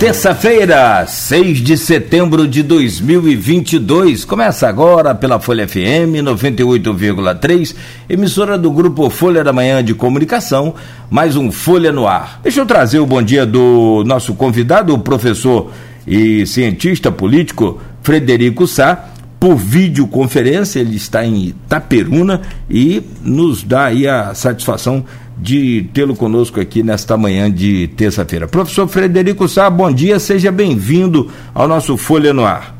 Terça-feira, 6 de setembro de 2022. Começa agora pela Folha FM 98,3, emissora do grupo Folha da Manhã de Comunicação, mais um Folha no Ar. Deixa eu trazer o bom dia do nosso convidado, o professor e cientista político Frederico Sá, por videoconferência, ele está em Itaperuna e nos dá aí a satisfação de tê-lo conosco aqui nesta manhã de terça-feira. Professor Frederico Sá, bom dia, seja bem-vindo ao nosso Folha no Ar.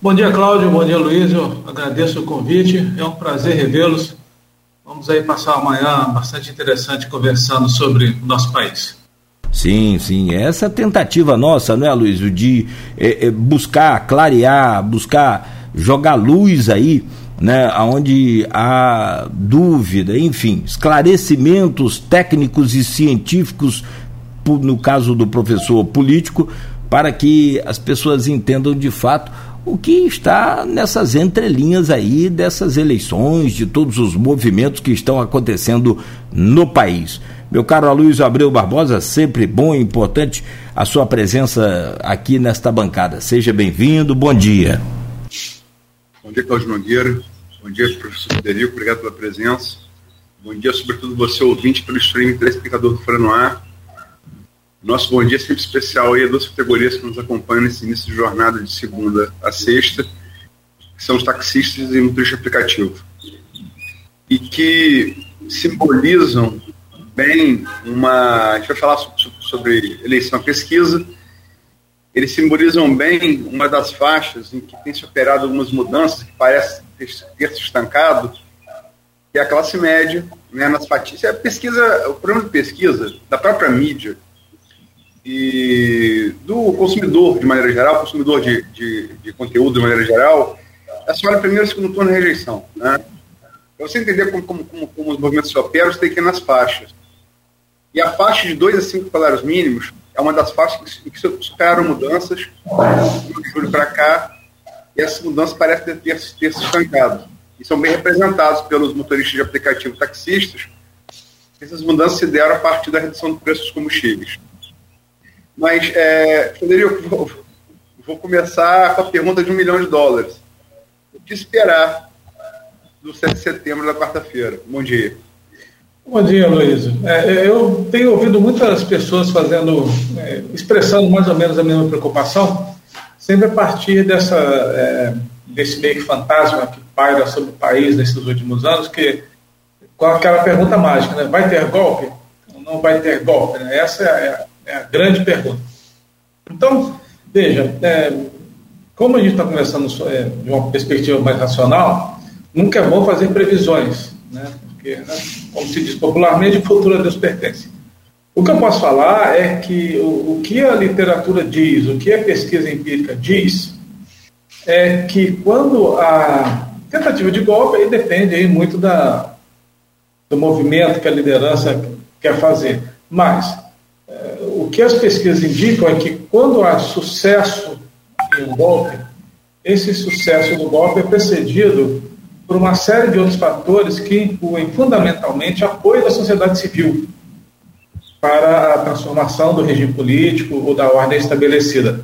Bom dia, Cláudio, bom dia, Luiz, eu agradeço o convite, é um prazer revê-los. Vamos aí passar uma manhã bastante interessante conversando sobre o nosso país. Sim, sim, essa tentativa nossa, não é, Luiz, de é, é, buscar clarear, buscar jogar luz aí né, onde há dúvida, enfim, esclarecimentos técnicos e científicos, no caso do professor político, para que as pessoas entendam de fato o que está nessas entrelinhas aí dessas eleições, de todos os movimentos que estão acontecendo no país. Meu caro Aloysio Abreu Barbosa, sempre bom e importante a sua presença aqui nesta bancada. Seja bem-vindo, bom dia. Dia, Cláudio Nogueira. Bom dia, professor Federico. Obrigado pela presença. Bom dia, sobretudo, você ouvinte pelo streaming telespectador do Fora no Ar. Nosso bom dia sempre especial aí a duas categorias que nos acompanham nesse início de jornada de segunda a sexta, que são os taxistas e motorista aplicativo. E que simbolizam bem uma. A gente vai falar sobre, sobre eleição pesquisa eles simbolizam bem uma das faixas em que tem se operado algumas mudanças que parece ter, se estancado, que é a classe média, né, nas fatias. A pesquisa, o problema de pesquisa da própria mídia e do consumidor de maneira geral, consumidor de, de, de conteúdo de maneira geral, é só primeiro, segundo turno e rejeição. Né? Para você entender como, como, como, como os movimentos se operam, você tem que ir nas faixas. E a faixa de 2 a 5 salários mínimos é uma das faixas que, que superaram mudanças de julho para cá, e essas mudanças parecem ter, ter, se estancado. E são bem representados pelos motoristas de aplicativo taxistas. Essas mudanças se deram a partir da redução do preço dos combustíveis. Mas, é, Federico, vou, vou começar com a pergunta de um milhão de dólares. O que esperar do 7 de setembro da quarta-feira? Bom dia. Bom dia, Luiz. É, eu tenho ouvido muitas pessoas fazendo, é, expressando mais ou menos a mesma preocupação, sempre a partir dessa, é, desse meio que fantasma que paira sobre o país nesses últimos anos, que com aquela pergunta mágica, né? vai ter golpe? Não vai ter golpe? Né? Essa é a, é a, grande pergunta. Então, veja, é, como a gente está conversando é, de uma perspectiva mais racional, nunca é bom fazer previsões, né? porque, né, como se diz popularmente, o futuro a Deus pertence. O que eu posso falar é que o, o, que a literatura diz, o que a pesquisa empírica diz, é que quando a tentativa de golpe aí depende aí muito da, do movimento que a liderança quer fazer. Mas é, o que as pesquisas indicam é que quando há sucesso em um golpe, esse sucesso do golpe é precedido por uma série de outros fatores que incluem fundamentalmente apoio da sociedade civil para a transformação do regime político ou da ordem estabelecida.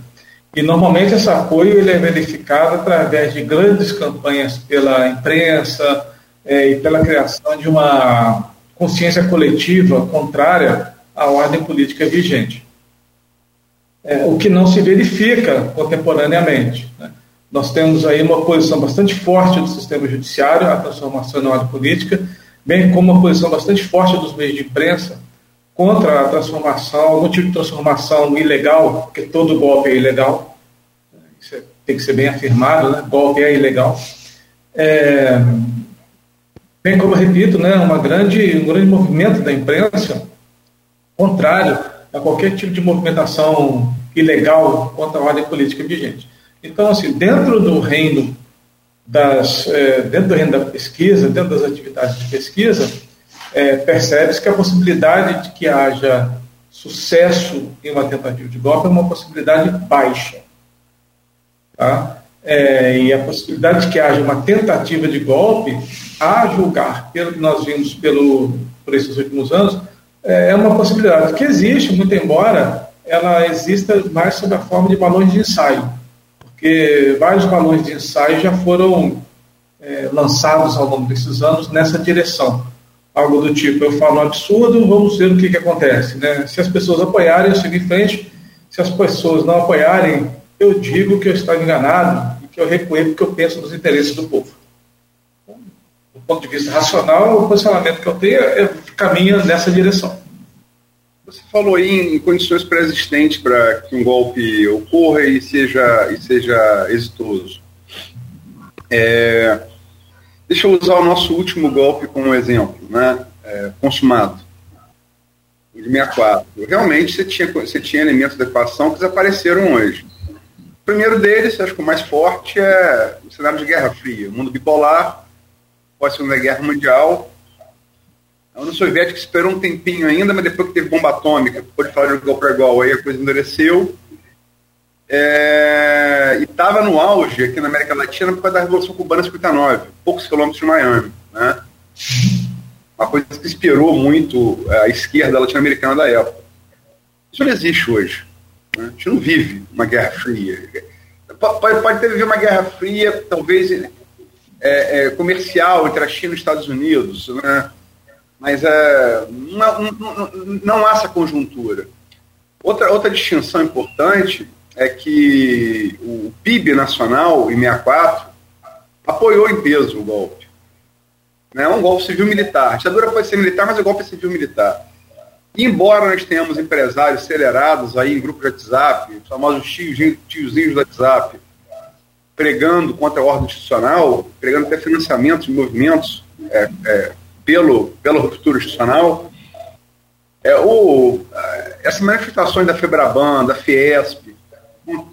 E normalmente esse apoio ele é verificado através de grandes campanhas pela imprensa é, e pela criação de uma consciência coletiva contrária à ordem política vigente. É, o que não se verifica contemporaneamente. Né? Nós temos aí uma posição bastante forte do sistema judiciário, a transformação na ordem política, bem como uma posição bastante forte dos meios de imprensa contra a transformação, algum tipo de transformação ilegal, porque todo golpe é ilegal, isso é, tem que ser bem afirmado, né? golpe é ilegal. É, bem como, repito, né, uma grande, um grande movimento da imprensa contrário a qualquer tipo de movimentação ilegal contra a ordem política vigente. Então, assim, dentro do reino das, é, dentro do reino da pesquisa, dentro das atividades de pesquisa, é, percebe-se que a possibilidade de que haja sucesso em uma tentativa de golpe é uma possibilidade baixa. Tá? É, e a possibilidade de que haja uma tentativa de golpe, a julgar pelo que nós vimos pelo, por esses últimos anos, é, é uma possibilidade que existe, muito embora ela exista mais sob a forma de balões de ensaio, porque vários balões de ensaio já foram é, lançados ao longo desses anos nessa direção. Algo do tipo, eu falo um absurdo, vamos ver o que, que acontece. Né? Se as pessoas apoiarem, eu sigo em frente. Se as pessoas não apoiarem, eu digo que eu estou enganado e que eu recuei porque eu penso nos interesses do povo. Do ponto de vista racional, o posicionamento que eu tenho é, caminha nessa direção. Você falou aí em condições pré-existentes para que um golpe ocorra e seja, e seja exitoso. É, deixa eu usar o nosso último golpe como exemplo, né? É, consumado, de 64. Realmente você tinha, você tinha elementos da equação que desapareceram hoje. O primeiro deles, acho que o mais forte, é o cenário de Guerra Fria, mundo bipolar, pós-segunda guerra mundial, a União Soviética esperou um tempinho ainda, mas depois que teve bomba atômica, pode falar de igual para igual, aí a coisa endureceu. É, e estava no auge aqui na América Latina por causa da Revolução Cubana 59, poucos quilômetros de Miami. Né? Uma coisa que inspirou muito a esquerda latino-americana da época. Isso não existe hoje. Né? A gente não vive uma guerra fria. Pode, pode ter vivido uma guerra fria, talvez é, é, comercial entre a China e os Estados Unidos, né? Mas é, não, não, não, há essa conjuntura. Outra, outra distinção importante é que o PIB nacional, em 64, apoiou em peso o golpe. É um golpe civil-militar. A ditadura pode ser militar, mas o golpe é civil-militar. Embora nós tenhamos empresários acelerados aí em grupos de WhatsApp, os famosos tios, tiozinhos do WhatsApp, pregando contra a ordem institucional, pregando até financiamentos de movimentos é, é, pelo, pela ruptura institucional, é, o, essas manifestações da FEBRABAN, da Fiesp,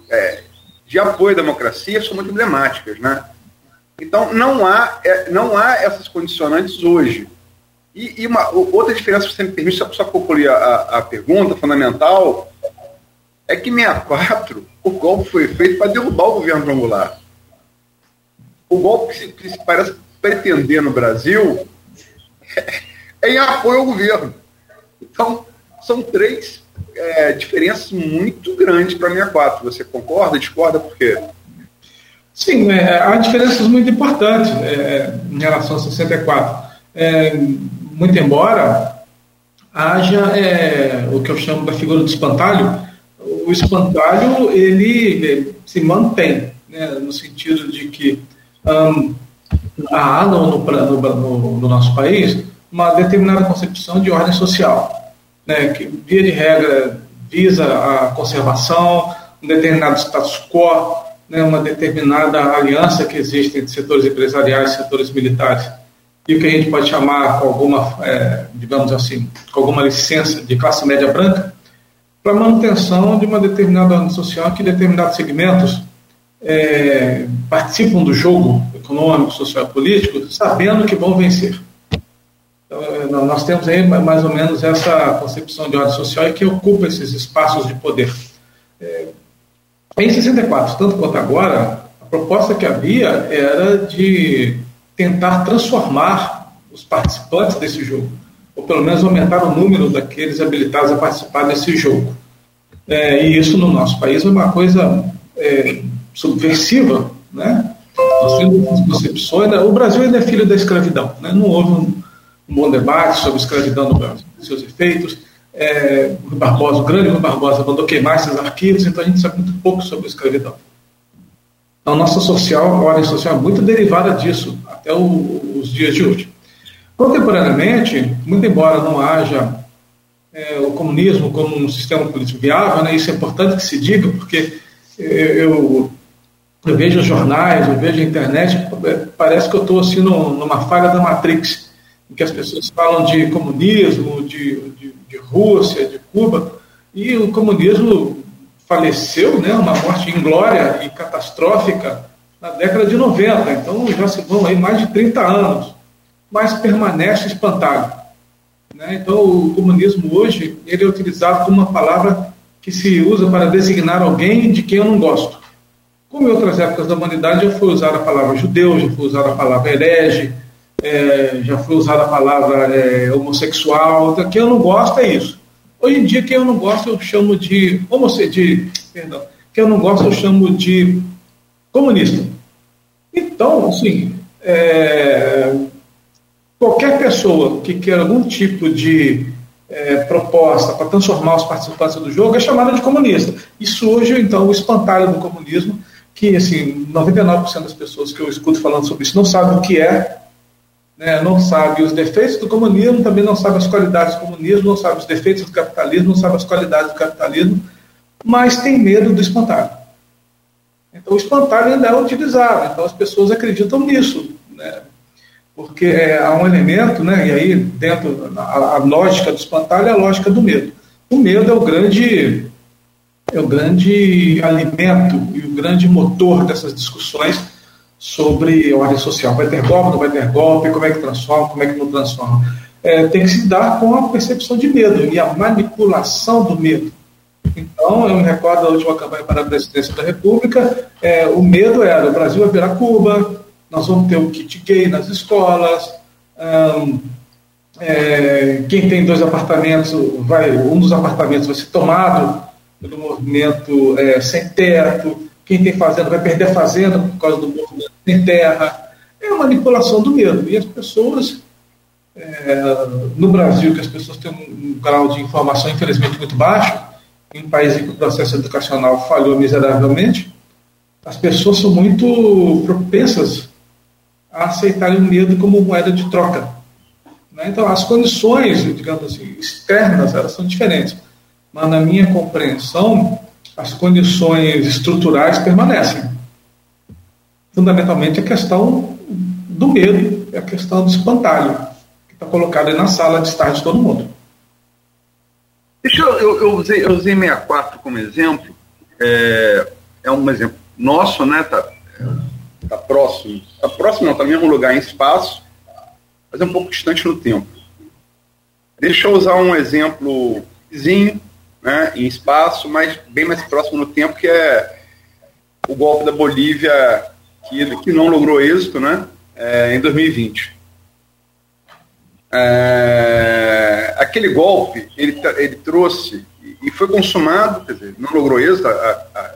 é, de apoio à democracia são muito emblemáticas, né? Então não há, é, não há essas condicionantes hoje. E, e uma outra diferença, se você me permite, só para concluir a, a pergunta fundamental, é que em 64 o golpe foi feito para derrubar o governo João O golpe que se, que se parece pretender no Brasil em apoio ao governo. Então, são três é, diferenças muito grandes para a 64. Você concorda, discorda, por quê? Sim, é, há diferenças muito importantes é, em relação a 64. É, muito embora haja é, o que eu chamo da figura do espantalho, o espantalho ele se mantém, né, no sentido de que há no, no, no, no, nosso país uma determinada concepção de ordem social, né, que, via de regra, visa a conservação, um determinado status quo, né, uma determinada aliança que existe entre setores empresariais e setores militares, e o que a gente pode chamar, com alguma, é, digamos assim, com alguma licença de classe média branca, para manutenção de uma determinada ordem social que determinados segmentos é, participam do jogo econômico, social político, sabendo que vão vencer. Então, é, nós temos aí mais ou menos essa concepção de ordem social e que ocupa esses espaços de poder. É, em 64, tanto quanto agora, a proposta que havia era de tentar transformar os participantes desse jogo, ou pelo menos aumentar o número daqueles habilitados a participar desse jogo. É, e isso no nosso país é uma coisa é, subversiva, né? Nós temos concepções. Né? O Brasil ainda é filho da escravidão, né? Não houve um, um bom debate sobre escravidão no Brasil, seus efeitos. É, o Barbosa, o grande Rui Barbosa, mandou queimar esses arquivos, então a gente sabe muito pouco sobre a escravidão. Então, a nossa social, a ordem social é muito derivada disso, até o, os dias de hoje. Contemporaneamente, muito embora não haja é, o comunismo como um sistema político viável, né, isso é importante que se diga, porque eu, eu vejo os jornais, eu vejo a internet, parece que eu estou assim numa falha da Matrix, em que as pessoas falam de comunismo, de, de, de Rússia, de Cuba, e o comunismo faleceu, né, uma morte inglória e catastrófica na década de 90, então já se vão aí mais de 30 anos, mas permanece espantado. Né? Então o comunismo hoje ele é utilizado como uma palavra que se usa para designar alguém de quem eu não gosto. Como em outras épocas da humanidade já foi usada a palavra judeu, já foi usada a palavra herege, é, já foi usada a palavra é, homossexual, então, que eu não gosto é isso. Hoje em dia, quem eu não gosto, eu chamo de homossexual, perdão, quem eu não gosto, eu chamo de comunista. Então, assim, é, qualquer pessoa que quer algum tipo de é, proposta para transformar os participantes do jogo é chamada de comunista. E surge, então, o espantalho do comunismo, que, assim, 99% das pessoas que eu escuto falando sobre isso não sabem o que é, né, não sabe os defeitos do comunismo, também não sabe as qualidades do comunismo, não sabe os defeitos do capitalismo, não sabe as qualidades do capitalismo, mas tem medo do espantalho. Então, o espantalho ainda é utilizado, então as pessoas acreditam nisso, né, porque é, há um elemento, né, e aí dentro a, a lógica do espantalho é a lógica do medo. O medo é o grande é o grande alimento e o grande motor dessas discussões sobre ordem social. Vai ter golpe, não vai ter golpe, como é que transforma, como é que não transforma. É, tem que se dar com a percepção de medo e a manipulação do medo. Então, eu me recordo da última campanha para a presidência da República, é, o medo era: o Brasil vai virar Cuba, nós vamos ter o kit gay nas escolas, hum, é, quem tem dois apartamentos, vai, um dos apartamentos vai ser tomado pelo movimento é, sem teto, quem tem fazenda vai perder a fazenda por causa do movimento sem terra. É uma manipulação do medo. E as pessoas, é, no Brasil, que as pessoas têm um, um grau de informação, infelizmente, muito baixo, em um país em que o processo educacional falhou miseravelmente, as pessoas são muito propensas a aceitarem o medo como moeda de troca. Né? Então, as condições, digamos assim, externas, elas são diferentes. Mas, na minha compreensão, as condições estruturais permanecem. Fundamentalmente a questão do medo, a questão do espantalho, que está colocada na sala de estar de todo mundo. Deixa eu, eu, eu, usei, eu usei 64 como exemplo, é, é um exemplo nosso, né? Tá, tá próximo, tá próximo não, tá no mesmo lugar em espaço, mas é um pouco distante no tempo. Deixa eu usar um exemplo vizinho, né, em espaço, mas bem mais próximo no tempo, que é o golpe da Bolívia, que, que não logrou êxito né, é, em 2020. É, aquele golpe, ele, ele trouxe, e foi consumado, quer dizer, não logrou êxito, a, a,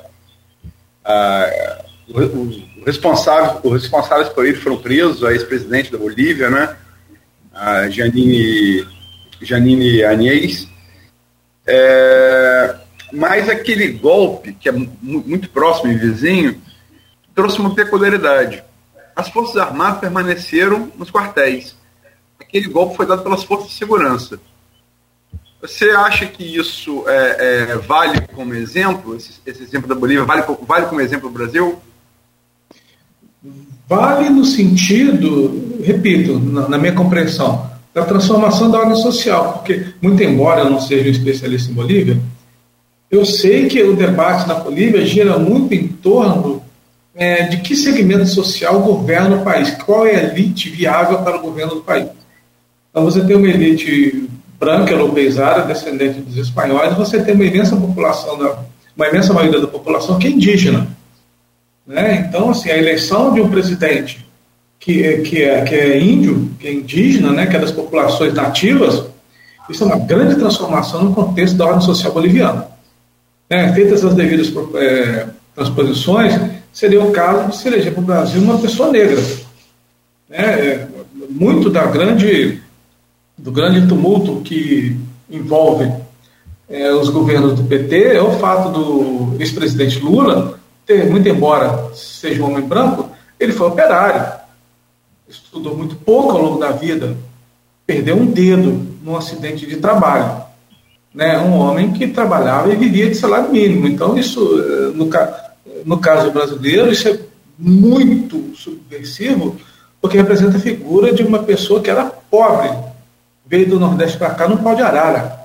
a, os, responsáveis, os responsáveis por ele foram presos, a ex-presidente da Bolívia, né, a Janine, Janine Anhes, é, mas aquele golpe, que é muito próximo e vizinho, trouxe uma peculiaridade. As Forças Armadas permaneceram nos quartéis. Aquele golpe foi dado pelas Forças de Segurança. Você acha que isso é, é, vale como exemplo, esse, esse, exemplo da Bolívia, vale, vale como exemplo do Brasil? Vale no sentido, repito, na, na minha compreensão, da transformação da ordem social, porque, muito embora eu não seja um especialista em Bolívia, eu sei que o debate na Bolívia gira muito em torno é, de que segmento social governa o país, qual é a elite viável para o governo do país. Então, você tem uma elite branca, europeizada, descendente dos espanhóis, você tem uma imensa população, da, uma imensa maioria da população que é indígena. Né? Então, assim, a eleição de um presidente que, é, que, é, que é índio, que é indígena, né, que é das populações nativas, isso é uma grande transformação no contexto da ordem social boliviana. É, feitas as devidas é, transposições, seria o caso de se eleger para o Brasil uma pessoa negra. É, muito da grande, do grande tumulto que envolve é, os governos do PT é o fato do ex-presidente Lula ter, muito embora seja um homem branco, ele foi operário estudou muito pouco ao longo da vida, perdeu um dedo num acidente de trabalho. Né? Um homem que trabalhava e vivia de salário mínimo. Então, isso, eh, no, no caso brasileiro, isso é muito subversivo, porque representa a figura de uma pessoa que era pobre, veio do Nordeste para cá num pau de arara.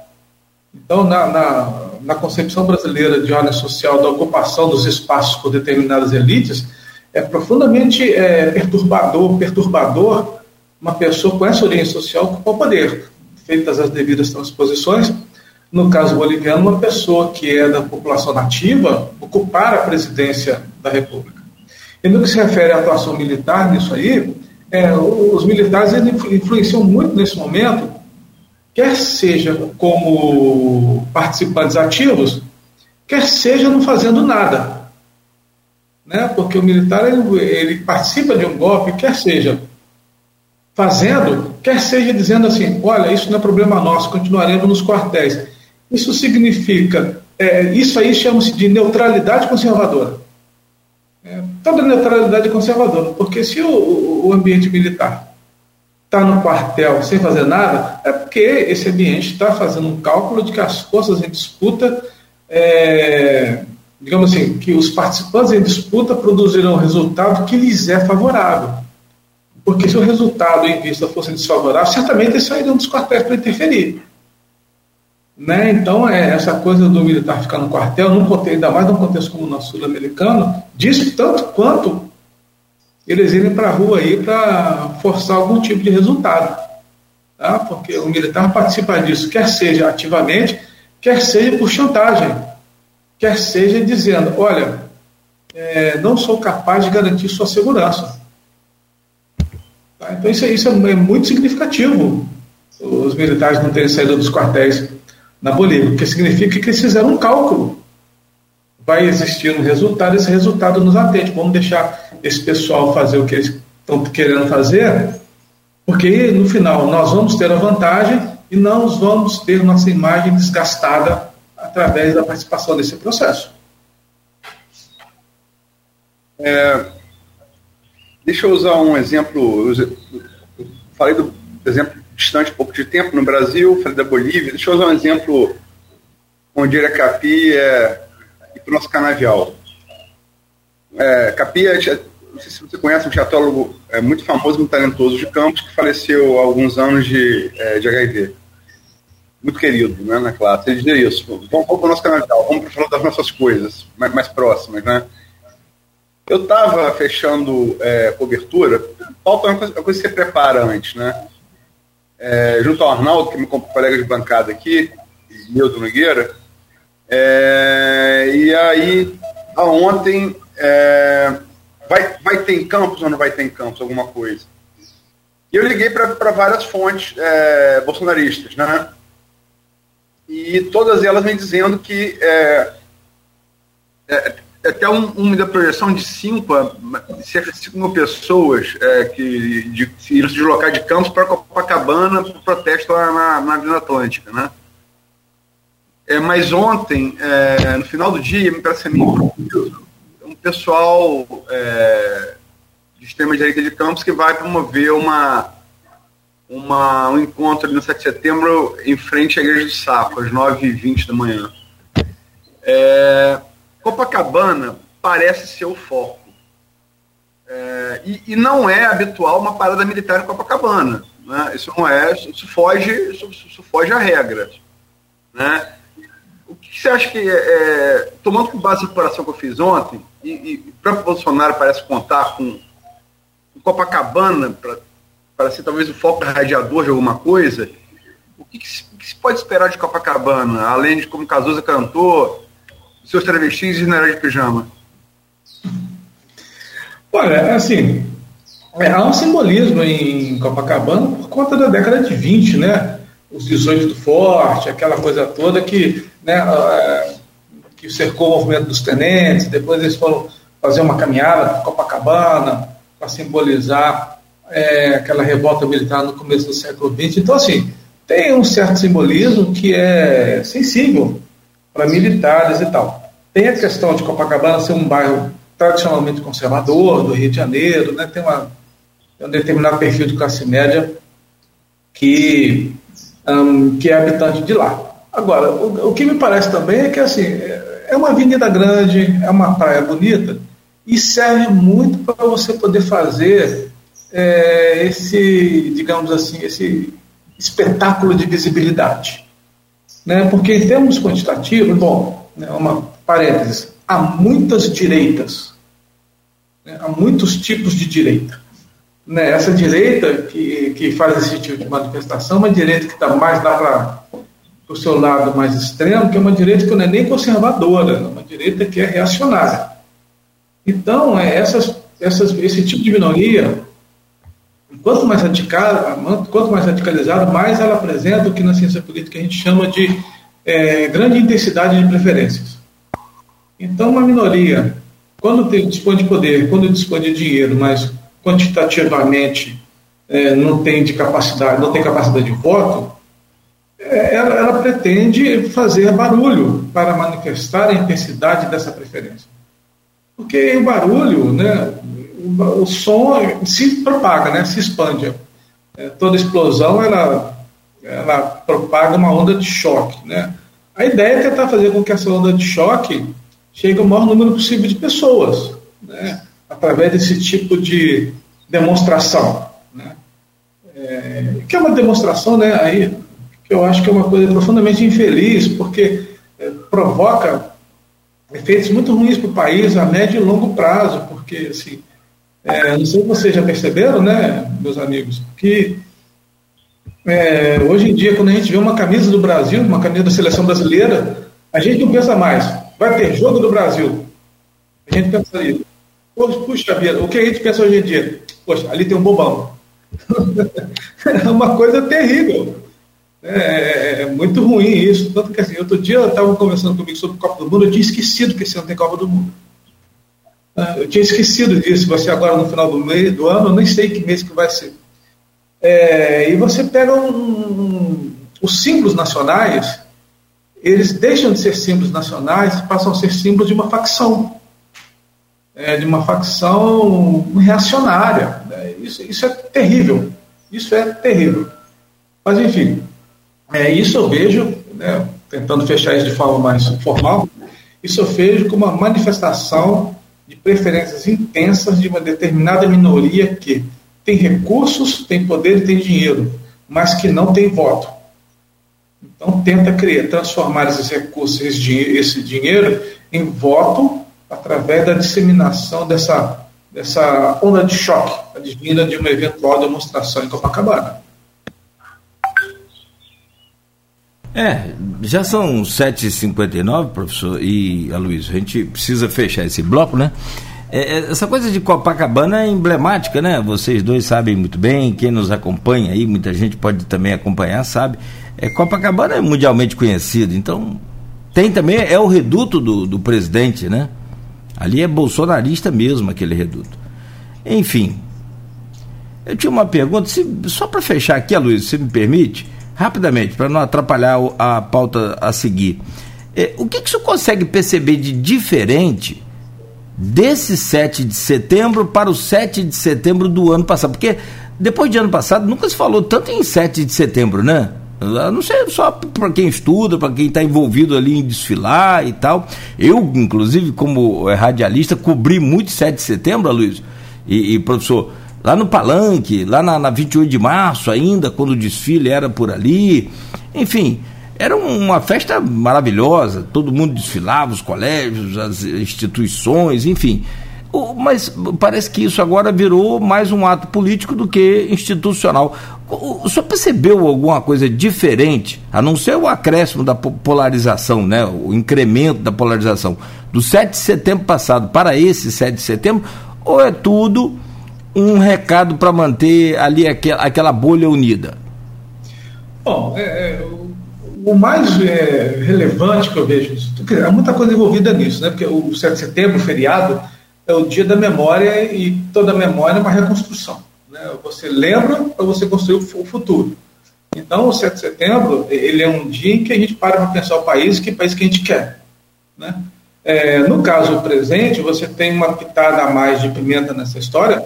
Então, na, na, na concepção brasileira de ordem social da ocupação dos espaços por determinadas elites, é profundamente é, perturbador, perturbador uma pessoa com essa origem social ocupar o poder, feitas as devidas transposições. No caso boliviano, uma pessoa que é da população nativa ocupar a presidência da República. E no que se refere à atuação militar nisso aí, é, os militares influenciam muito nesse momento quer seja como participantes ativos, quer seja não fazendo nada. Né? Porque o militar ele, ele participa de um golpe, quer seja fazendo, quer seja dizendo assim: olha, isso não é problema nosso, continuaremos nos quartéis. Isso significa, é, isso aí chama-se de neutralidade conservadora. É, toda neutralidade conservadora, porque se o, o ambiente militar está no quartel sem fazer nada, é porque esse ambiente está fazendo um cálculo de que as forças em disputa, é, digamos assim, que os participantes em disputa produzirão um resultado que lhes é favorável. Porque se o resultado em vista fosse desfavorável, certamente eles sairiam dos quartéis para interferir. Né? Então, é, essa coisa do militar ficar no quartel, num contexto, ainda mais num contexto como o nosso sul-americano, diz tanto quanto eles irem para a rua aí para forçar algum tipo de resultado. Tá? Porque o militar participa disso, quer seja ativamente, quer seja por chantagem, quer seja dizendo: olha, é, não sou capaz de garantir sua segurança. Tá? Então, isso, isso é muito significativo, os militares não terem saído dos quartéis na Bolívia, porque significa que eles fizeram um cálculo vai existir um resultado, esse resultado nos atende. Vamos deixar esse pessoal fazer o que eles estão querendo fazer, porque no final nós vamos ter a vantagem e não vamos ter nossa imagem desgastada através da participação desse processo. É, deixa eu usar um exemplo. Eu falei do exemplo distante pouco de tempo no Brasil, falei da Bolívia. Deixa eu usar um exemplo onde Iracapi é para o nosso canavial. É, Capia, não sei se você conhece, um teatrólogo é, muito famoso, muito talentoso de Campos, que faleceu há alguns anos de, é, de HIV. Muito querido né, na classe. Ele dizia isso: vamos, para o nosso canavial, vamos falar das nossas coisas mais, mais próximas. Né? Eu estava fechando é, cobertura, falta uma coisa, uma coisa que você prepara antes, né? É, junto ao Arnaldo, que é meu colega de bancada aqui, Milton Nogueira, é, e aí, ontem, é, vai, vai ter em campos ou não vai ter em campos alguma coisa? E eu liguei para várias fontes é, bolsonaristas, né? E todas elas me dizendo que é, é, é até um, uma da projeção de cinco, cerca de 5 mil pessoas é, que de, de, iriam se deslocar de Campos para Copacabana para o protesto lá na, na Avenida Atlântica, né? É, mas ontem, é, no final do dia, me parece a mim, um pessoal é, de extrema-direita de Campos que vai promover uma, uma, um encontro no 7 de setembro em frente à Igreja do Sapo, às 9h20 da manhã. É, Copacabana parece ser o foco. É, e, e, não é habitual uma parada militar em Copacabana. Né? Isso não é, isso foge, isso, isso foge à regra. Né? o que você acha que, é, é, tomando com base a comparação que eu fiz ontem, e, e o próprio Bolsonaro parece contar com, com Copacabana para ser talvez o foco radiador de alguma coisa, o que, que, se, que, se, pode esperar de Copacabana, além de como Cazuza cantou, seus travestis e generais de pijama? Olha, assim, é, há um simbolismo em Copacabana por conta da década de 20, né? Os 18 do Forte, aquela coisa toda que né, é, que cercou o movimento dos tenentes, depois eles foram fazer uma caminhada para Copacabana para simbolizar é, aquela revolta militar no começo do século XX. Então, assim, tem um certo simbolismo que é sensível para militares e tal. Tem a questão de Copacabana ser um bairro tradicionalmente conservador do Rio de Janeiro, né, tem, uma, tem um determinado perfil de classe média que, um, que é habitante de lá. Agora, o, o, que me parece também é que assim, é uma avenida grande, é uma praia bonita e serve muito para você poder fazer é, esse, digamos assim, esse espetáculo de visibilidade. Né? Porque em termos quantitativos, bom, né, uma parênteses, há muitas direitas, né, há muitos tipos de direita. Né? Essa direita que, que faz esse tipo de manifestação é uma direita que está mais lá para o seu lado mais extremo, que é uma direita que não é nem conservadora, é uma direita que é reacionária. Então, é, essas, essas, esse tipo de minoria quanto mais radical, quanto mais radicalizado, mais ela apresenta o que na ciência política a gente chama de é, grande intensidade de preferências. Então, uma minoria, quando tem, dispõe de poder, quando dispõe de dinheiro, mas quantitativamente é, não tem de capacidade, não tem capacidade de voto, é, ela, ela pretende fazer barulho para manifestar a intensidade dessa preferência. Porque o barulho, né, o, som se propaga, né, se expande. É, toda explosão ela, ela propaga uma onda de choque. Né? A ideia é tentar fazer com que essa onda de choque chegue ao maior número possível de pessoas, né, através desse tipo de demonstração. Né? É, que é uma demonstração né, aí, que eu acho que é uma coisa profundamente infeliz, porque é, provoca efeitos muito ruins para o país a médio e longo prazo, porque assim, é, não sei se vocês já perceberam, né, meus amigos, que é, hoje em dia, quando a gente vê uma camisa do Brasil, uma camisa da seleção brasileira, a gente não pensa mais, vai ter jogo do Brasil. A gente pensa ali, puxa vida, o que a gente pensa hoje em dia? Poxa, ali tem um bobão. é uma coisa terrível. É, é, é, muito ruim isso. Tanto que assim, outro dia eu estava conversando comigo sobre o Copa do Mundo, eu tinha esquecido que esse ano tem Copa do Mundo. Eu tinha esquecido disso, ser agora no final do, mês, do ano, eu nem sei que mês que vai ser. É, e você pega um, um, os símbolos nacionais, eles deixam de ser símbolos nacionais passam a ser símbolos de uma facção. É, de uma facção reacionária. É, isso, isso é terrível. Isso é terrível. Mas, enfim, é, isso eu vejo, né, tentando fechar isso de forma mais formal, isso eu vejo como uma manifestação de preferências intensas de uma determinada minoria que tem recursos, tem poder e tem dinheiro, mas que não tem voto. Então tenta criar, transformar esses recursos, esse dinheiro, em voto através da disseminação dessa, dessa onda de choque advinda de uma eventual demonstração em Copacabana. É, já são 7h59, professor e Aloysio, a gente precisa fechar esse bloco, né? É, é, essa coisa de Copacabana é emblemática, né? Vocês dois sabem muito bem, quem nos acompanha aí, muita gente pode também acompanhar, sabe? É, Copacabana é mundialmente conhecido, então tem também, é o reduto do, do presidente, né? Ali é bolsonarista mesmo aquele reduto. Enfim, eu tinha uma pergunta, se, só para fechar aqui, Luiz, se me permite, rapidamente, para não atrapalhar a pauta a seguir. É, o que, que você consegue perceber de diferente desse 7 de setembro para o 7 de setembro do ano passado? Porque depois de ano passado nunca se falou tanto em 7 de setembro, né? Eu não sei só para quem estuda, para quem está envolvido ali em desfilar e tal. Eu, inclusive, como radialista, cobri muito 7 de setembro, Luiz, e, e professor lá no Palanque, lá na, na 28 de março ainda, quando o desfile era por ali. Enfim, era uma festa maravilhosa, todo mundo desfilava, os colégios, as instituições, enfim. Mas parece que isso agora virou mais um ato político do que institucional. O senhor percebeu alguma coisa diferente, a não ser o acréscimo da polarização, né, o incremento da polarização, do 7 de setembro passado para esse 7 de setembro, ou é tudo um recado para manter ali aquela, aquela bolha unida? Bom, é, é, o mais é, relevante que eu vejo, há muita coisa envolvida nisso, né? porque o 7 de setembro, o feriado, é o dia da memória e toda memória é uma reconstrução. Né? Você lembra para você construir o futuro. Então, o 7 de setembro, ele é um dia em que a gente para para pensar o país, que país que a gente quer. Né? É, no caso presente, você tem uma pitada a mais de pimenta nessa história,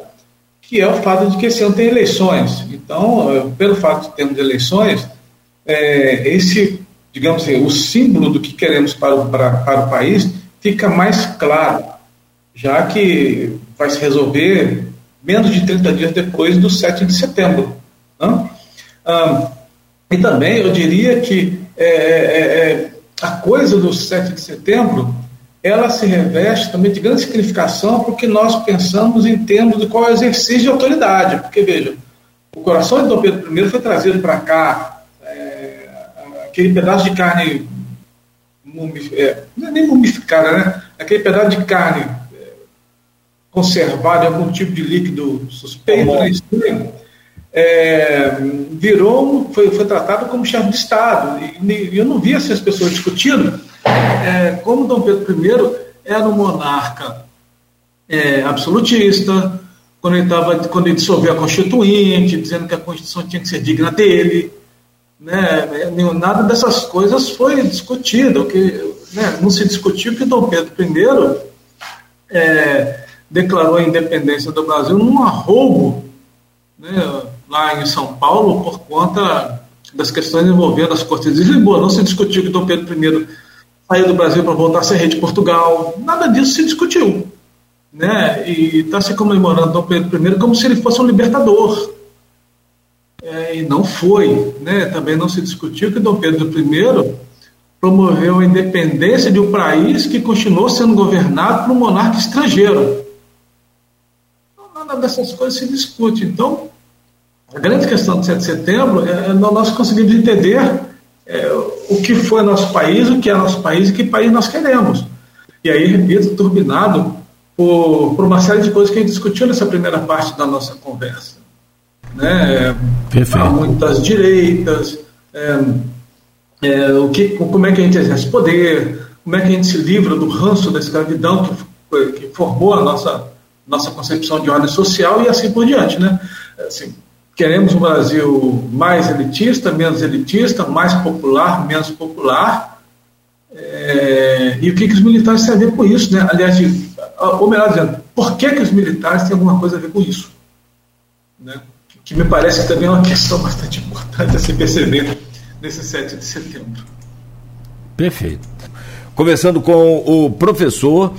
que é o fato de que esse ano tem eleições. Então, eh, pelo fato de termos eleições, é, esse, digamos assim, o símbolo do que queremos para o, para, para o país fica mais claro, já que vai se resolver menos de 30 dias depois do 7 de setembro. Né? Ah, e também eu diria que é, é, a coisa do 7 de setembro ela se reveste também de grande significação porque nós pensamos em termos de qual é o exercício de autoridade. Porque, veja, o coração de Dom Pedro I foi trazido para cá, é, aquele pedaço de carne, é, não é nem mumificada, né? aquele pedaço de carne é, conservado em algum tipo de líquido suspeito, né? é, virou, foi, foi tratado como chefe de Estado. E, eu não via assim, as pessoas discutindo é, como Dom Pedro I era um monarca é, absolutista, quando ele, tava, quando ele dissolveu a Constituinte, dizendo que a Constituição tinha que ser digna dele. Né? Nada dessas coisas foi discutido. Que, né? Não se discutiu que Dom Pedro I é, declarou a independência do Brasil num arrobo né, lá em São Paulo por conta das questões envolvendo as cortes de Lisboa. Não se discutiu que Dom Pedro I saiu do Brasil para voltar a ser rei de Portugal. Nada disso se discutiu né? E está se comemorando Dom Pedro I como se ele fosse um libertador. É, e não foi, né? Também não se discutiu que Dom Pedro I promoveu a independência de um país que continuou sendo governado por um monarca estrangeiro. Então, nada dessas coisas se discute. Então, a grande questão do 7 de setembro é, é nós conseguimos entender é, o que foi nosso país, o que é nosso país e que país nós queremos. E aí, repito, turbinado por, por uma série de coisas que a gente discutiu nessa primeira parte da nossa conversa. Né? Perfeito. Muitas direitas, é, é, o que, como é que a gente exerce poder, como é que a gente se livra do ranço da escravidão que, que formou a nossa, nossa concepção de ordem social e assim por diante. Né? Assim, queremos um Brasil mais elitista, menos elitista, mais popular, menos popular. É, e o que, que os militares têm a ver com isso? Né? Aliás, ou melhor dizendo, por que, que os militares têm alguma coisa a ver com isso? Né? Que me parece que também é uma questão bastante importante a se perceber nesse 7 de setembro. Perfeito. Começando com o professor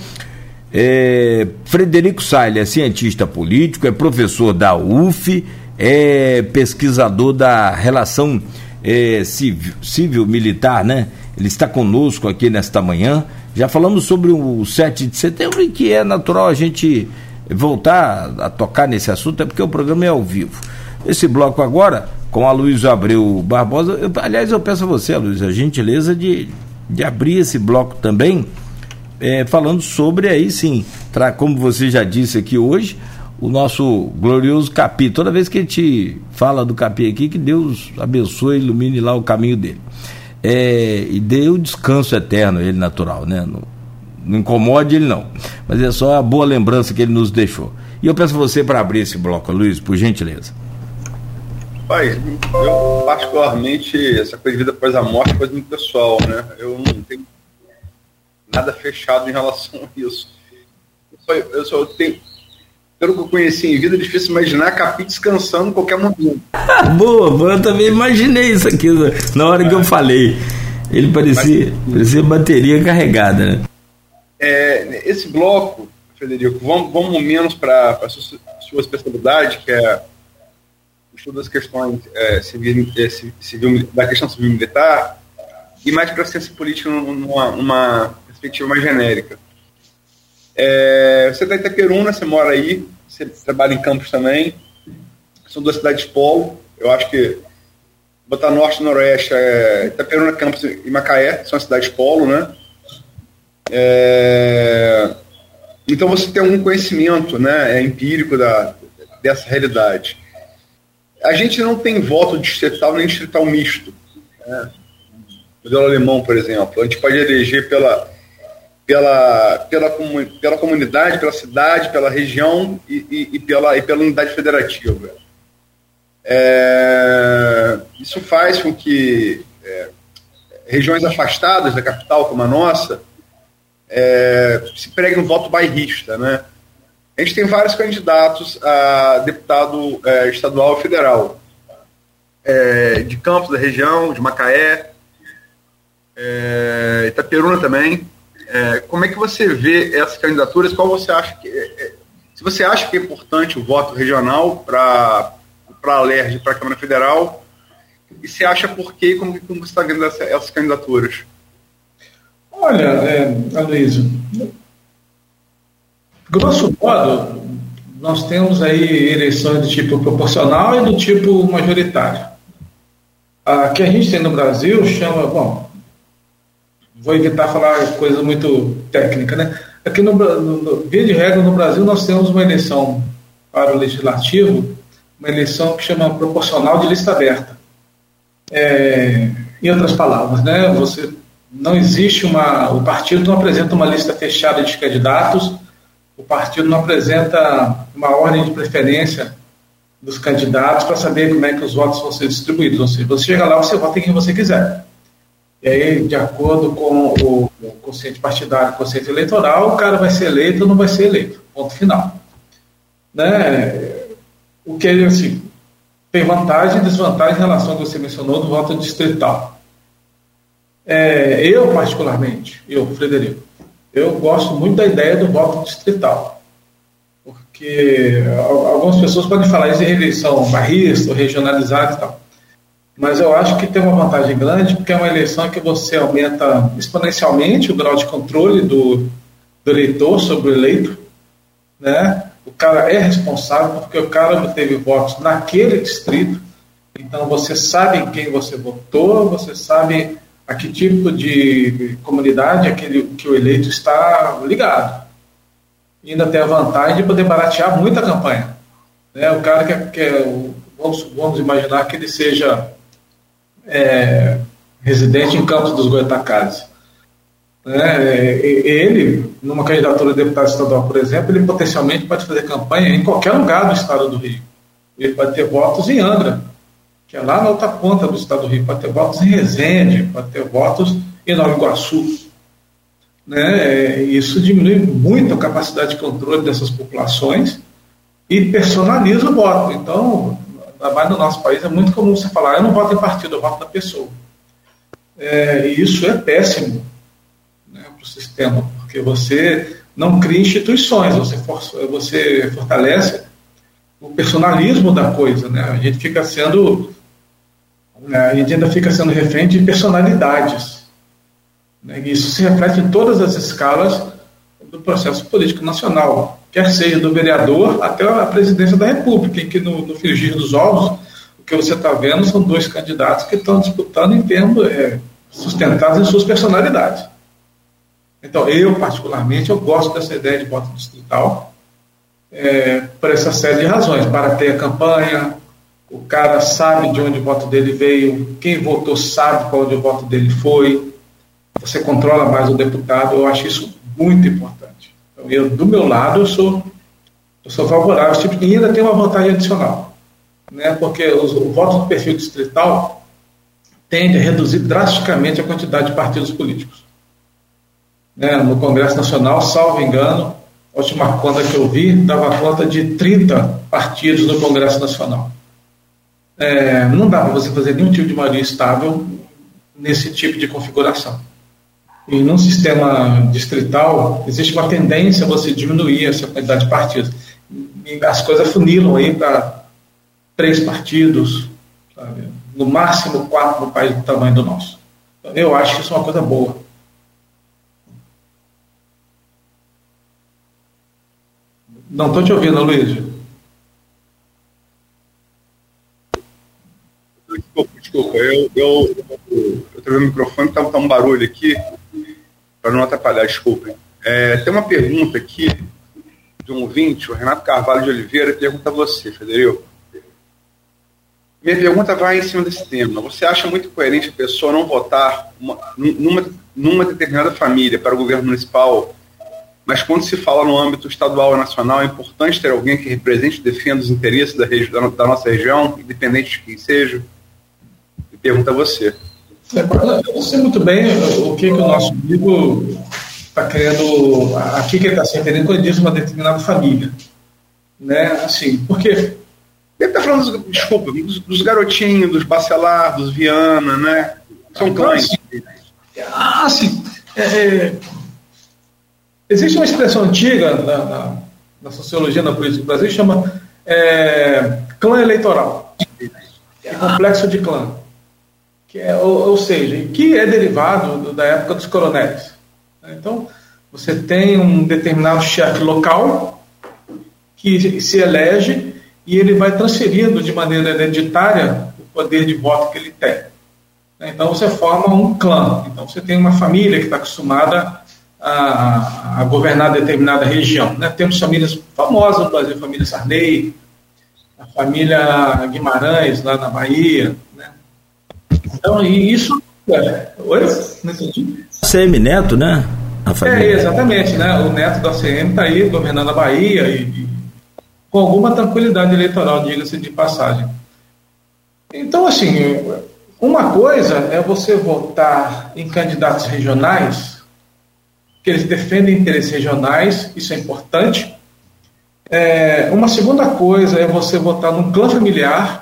é, Frederico Saile, é cientista político, é professor da UF, é pesquisador da relação é, civil, civil militar, né? Ele está conosco aqui nesta manhã. Já falamos sobre o 7 de setembro e que é natural a gente voltar a tocar nesse assunto, é porque o programa é ao vivo. Esse bloco agora, com a Luiz Abreu Barbosa, eu, aliás, eu peço a você, Luiz, a gentileza de, de abrir esse bloco também, é, falando sobre aí sim, tra, como você já disse aqui hoje, o nosso glorioso Capi. Toda vez que a gente fala do Capi aqui, que Deus abençoe ilumine lá o caminho dele é, e dê o descanso eterno, ele natural, né? Não, não incomode ele não, mas é só a boa lembrança que ele nos deixou. E eu peço você para abrir esse bloco, Luiz, por gentileza. Pai, eu particularmente, essa coisa de vida após a morte é coisa muito pessoal, né? Eu não tenho nada fechado em relação a isso. Eu só, eu só tenho, pelo que eu conheci em vida, é difícil imaginar Capi descansando em qualquer momento. boa, boa, eu também imaginei isso aqui na hora que eu falei. Ele parecia, parecia bateria carregada, né? É, esse bloco, Frederico, vamos, vamos menos para a sua, sua especialidade, que é o estudo das questões é, civil, é, civil, da questão civil militar, e mais para a ciência política numa, numa perspectiva mais genérica. É, você está em Itaperuna, você mora aí, você trabalha em Campos também. São duas cidades polo. Eu acho que botar norte e noroeste é Itaperuna, Campos e Macaé, são cidades polo, né? É, então você tem um conhecimento né, é empírico da, dessa realidade. A gente não tem voto distrital nem distrital misto. Né? Modelo alemão, por exemplo. A gente pode eleger pela pela, pela, pela comunidade, pela cidade, pela região e, e, e pela, e pela unidade federativa. É, isso faz com que é, regiões afastadas da capital, como a nossa, é, se pregue um voto bairrista. Né? A gente tem vários candidatos a deputado é, estadual e federal, é, de Campos, da região, de Macaé, é, Itaperuna também. É, como é que você vê essas candidaturas? Qual você acha que. É, é se você acha que é importante o voto regional para a LERJ, para a Câmara Federal, e se acha por quê como, como você está vendo essa, essas candidaturas? Olha, é, Aloysio, grosso modo, nós temos aí eleições do tipo proporcional e do tipo majoritário. A que a gente tem no Brasil chama, bom, vou evitar falar coisa muito técnica, né? Aqui no, no, no via de regra no Brasil nós temos uma eleição para o legislativo uma eleição que chama proporcional de lista aberta. É, em outras palavras, né, você não existe uma, o partido não apresenta uma lista fechada de candidatos, o partido não apresenta uma ordem de preferência dos candidatos para saber como é que os votos vão ser distribuídos. Ou seja, você chega lá, você vota em quem você quiser. E aí, de acordo com o, consciente partidário, o consciente eleitoral, o cara vai ser eleito ou não vai ser eleito. Ponto final. Né? O que assim, tem vantagem e desvantagem em relação ao que você mencionou do voto distrital. É, eu, particularmente, eu, Frederico, eu gosto muito da ideia do voto distrital. Porque algumas pessoas podem falar isso em eleição barrista ou regionalizada e tal. Mas eu acho que tem uma vantagem grande, porque é uma eleição que você aumenta exponencialmente o grau de controle do, do eleitor sobre o eleito. Né? O cara é responsável porque o cara obteve votos naquele distrito. Então você sabe em quem você votou, você sabe a que tipo de comunidade aquele que o eleito está ligado. E ainda tem a vantagem de poder baratear muito a campanha. Né? O cara que, que é, vamos, vamos imaginar que ele seja é, residente em Campos dos Goitacazes. Né? Ele, numa candidatura a deputado estadual, por exemplo, ele potencialmente pode fazer campanha em qualquer lugar do estado do Rio. Ele pode ter votos em Angra, que é lá na outra ponta do estado do Rio, pode ter votos em Resende, pode ter votos em Nova Iguaçu. Né? Isso diminui muito a capacidade de controle dessas populações e personaliza o voto. Então, mas no nosso país é muito comum você falar, eu não voto em partido, eu voto na pessoa. É, e isso é péssimo né, para o sistema, porque você não cria instituições, você, for, você fortalece o personalismo da coisa. Né? A gente fica sendo. Né, a gente ainda fica sendo refém de personalidades. Né? E isso se reflete em todas as escalas do processo político nacional quer seja do vereador até a presidência da República, em que no, no frigir dos ovos, o que você está vendo são dois candidatos que estão disputando em termos é, sustentados em suas personalidades. Então, eu, particularmente, eu gosto dessa ideia de voto distrital é, por essa série de razões. Para ter a campanha, o cara sabe de onde o voto dele veio, quem votou sabe para onde o voto dele foi, você controla mais o deputado, eu acho isso muito importante. Eu, do meu lado, eu sou, eu sou favorável a esse tipo de... E ainda tem uma vantagem adicional, né? porque os, o voto do perfil distrital tende a reduzir drasticamente a quantidade de partidos políticos. Né? No Congresso Nacional, salvo engano, a última conta que eu vi dava conta de 30 partidos no Congresso Nacional. É, não dá para você fazer nenhum tipo de maioria estável nesse tipo de configuração. E num sistema distrital, existe uma tendência a você diminuir essa quantidade de partidos. E as coisas funilam aí para três partidos, sabe? no máximo quatro no país do tamanho do nosso. Então, eu acho que isso é uma coisa boa. Não estou te ouvindo, Luiz. Desculpa, desculpa. Eu estou vendo o microfone, está tá um barulho aqui para não atrapalhar, desculpem. É, tem uma pergunta aqui de um ouvinte, o Renato Carvalho de Oliveira, pergunta a você, Federico. Minha pergunta vai em cima desse tema. Você acha muito coerente a pessoa não votar uma, numa, numa determinada família para o governo municipal, mas quando se fala no âmbito estadual e nacional, é importante ter alguém que represente e defenda os interesses da, da, da nossa região, independente de quem seja? Pergunta a você. Eu sei muito bem o que, que o nosso amigo está querendo, aqui que ele está se referindo quando ele diz uma determinada família. Né? Assim, porque ele está falando, dos, desculpa, dos, dos, garotinhos, dos Bacelar, dos Viana, né? São então, clãs. Ah, sim. É, é, existe uma expressão antiga na, na, na, sociologia, na política do Brasil, que chama é, clã eleitoral. É complexo de clã que é, ou, ou seja, que é derivado da época dos coronéis. Então, você tem um determinado chefe local que se elege e ele vai transferindo de maneira hereditária o poder de voto que ele tem. Então você forma um clã. Então você tem uma família que está acostumada a, a, governar determinada região. Né? Temos famílias famosas no Brasil, a família Sarney, a família Guimarães, lá na Bahia. Então, e isso. É, oi? Não entendi. ACM Neto, né? É, exatamente, né? O neto da ACM está aí governando a Bahia e, e com alguma tranquilidade eleitoral, diga-se de passagem. Então, assim, uma coisa é você votar em candidatos regionais, que eles defendem interesses regionais, isso é importante. É, uma segunda coisa é você votar num clã familiar,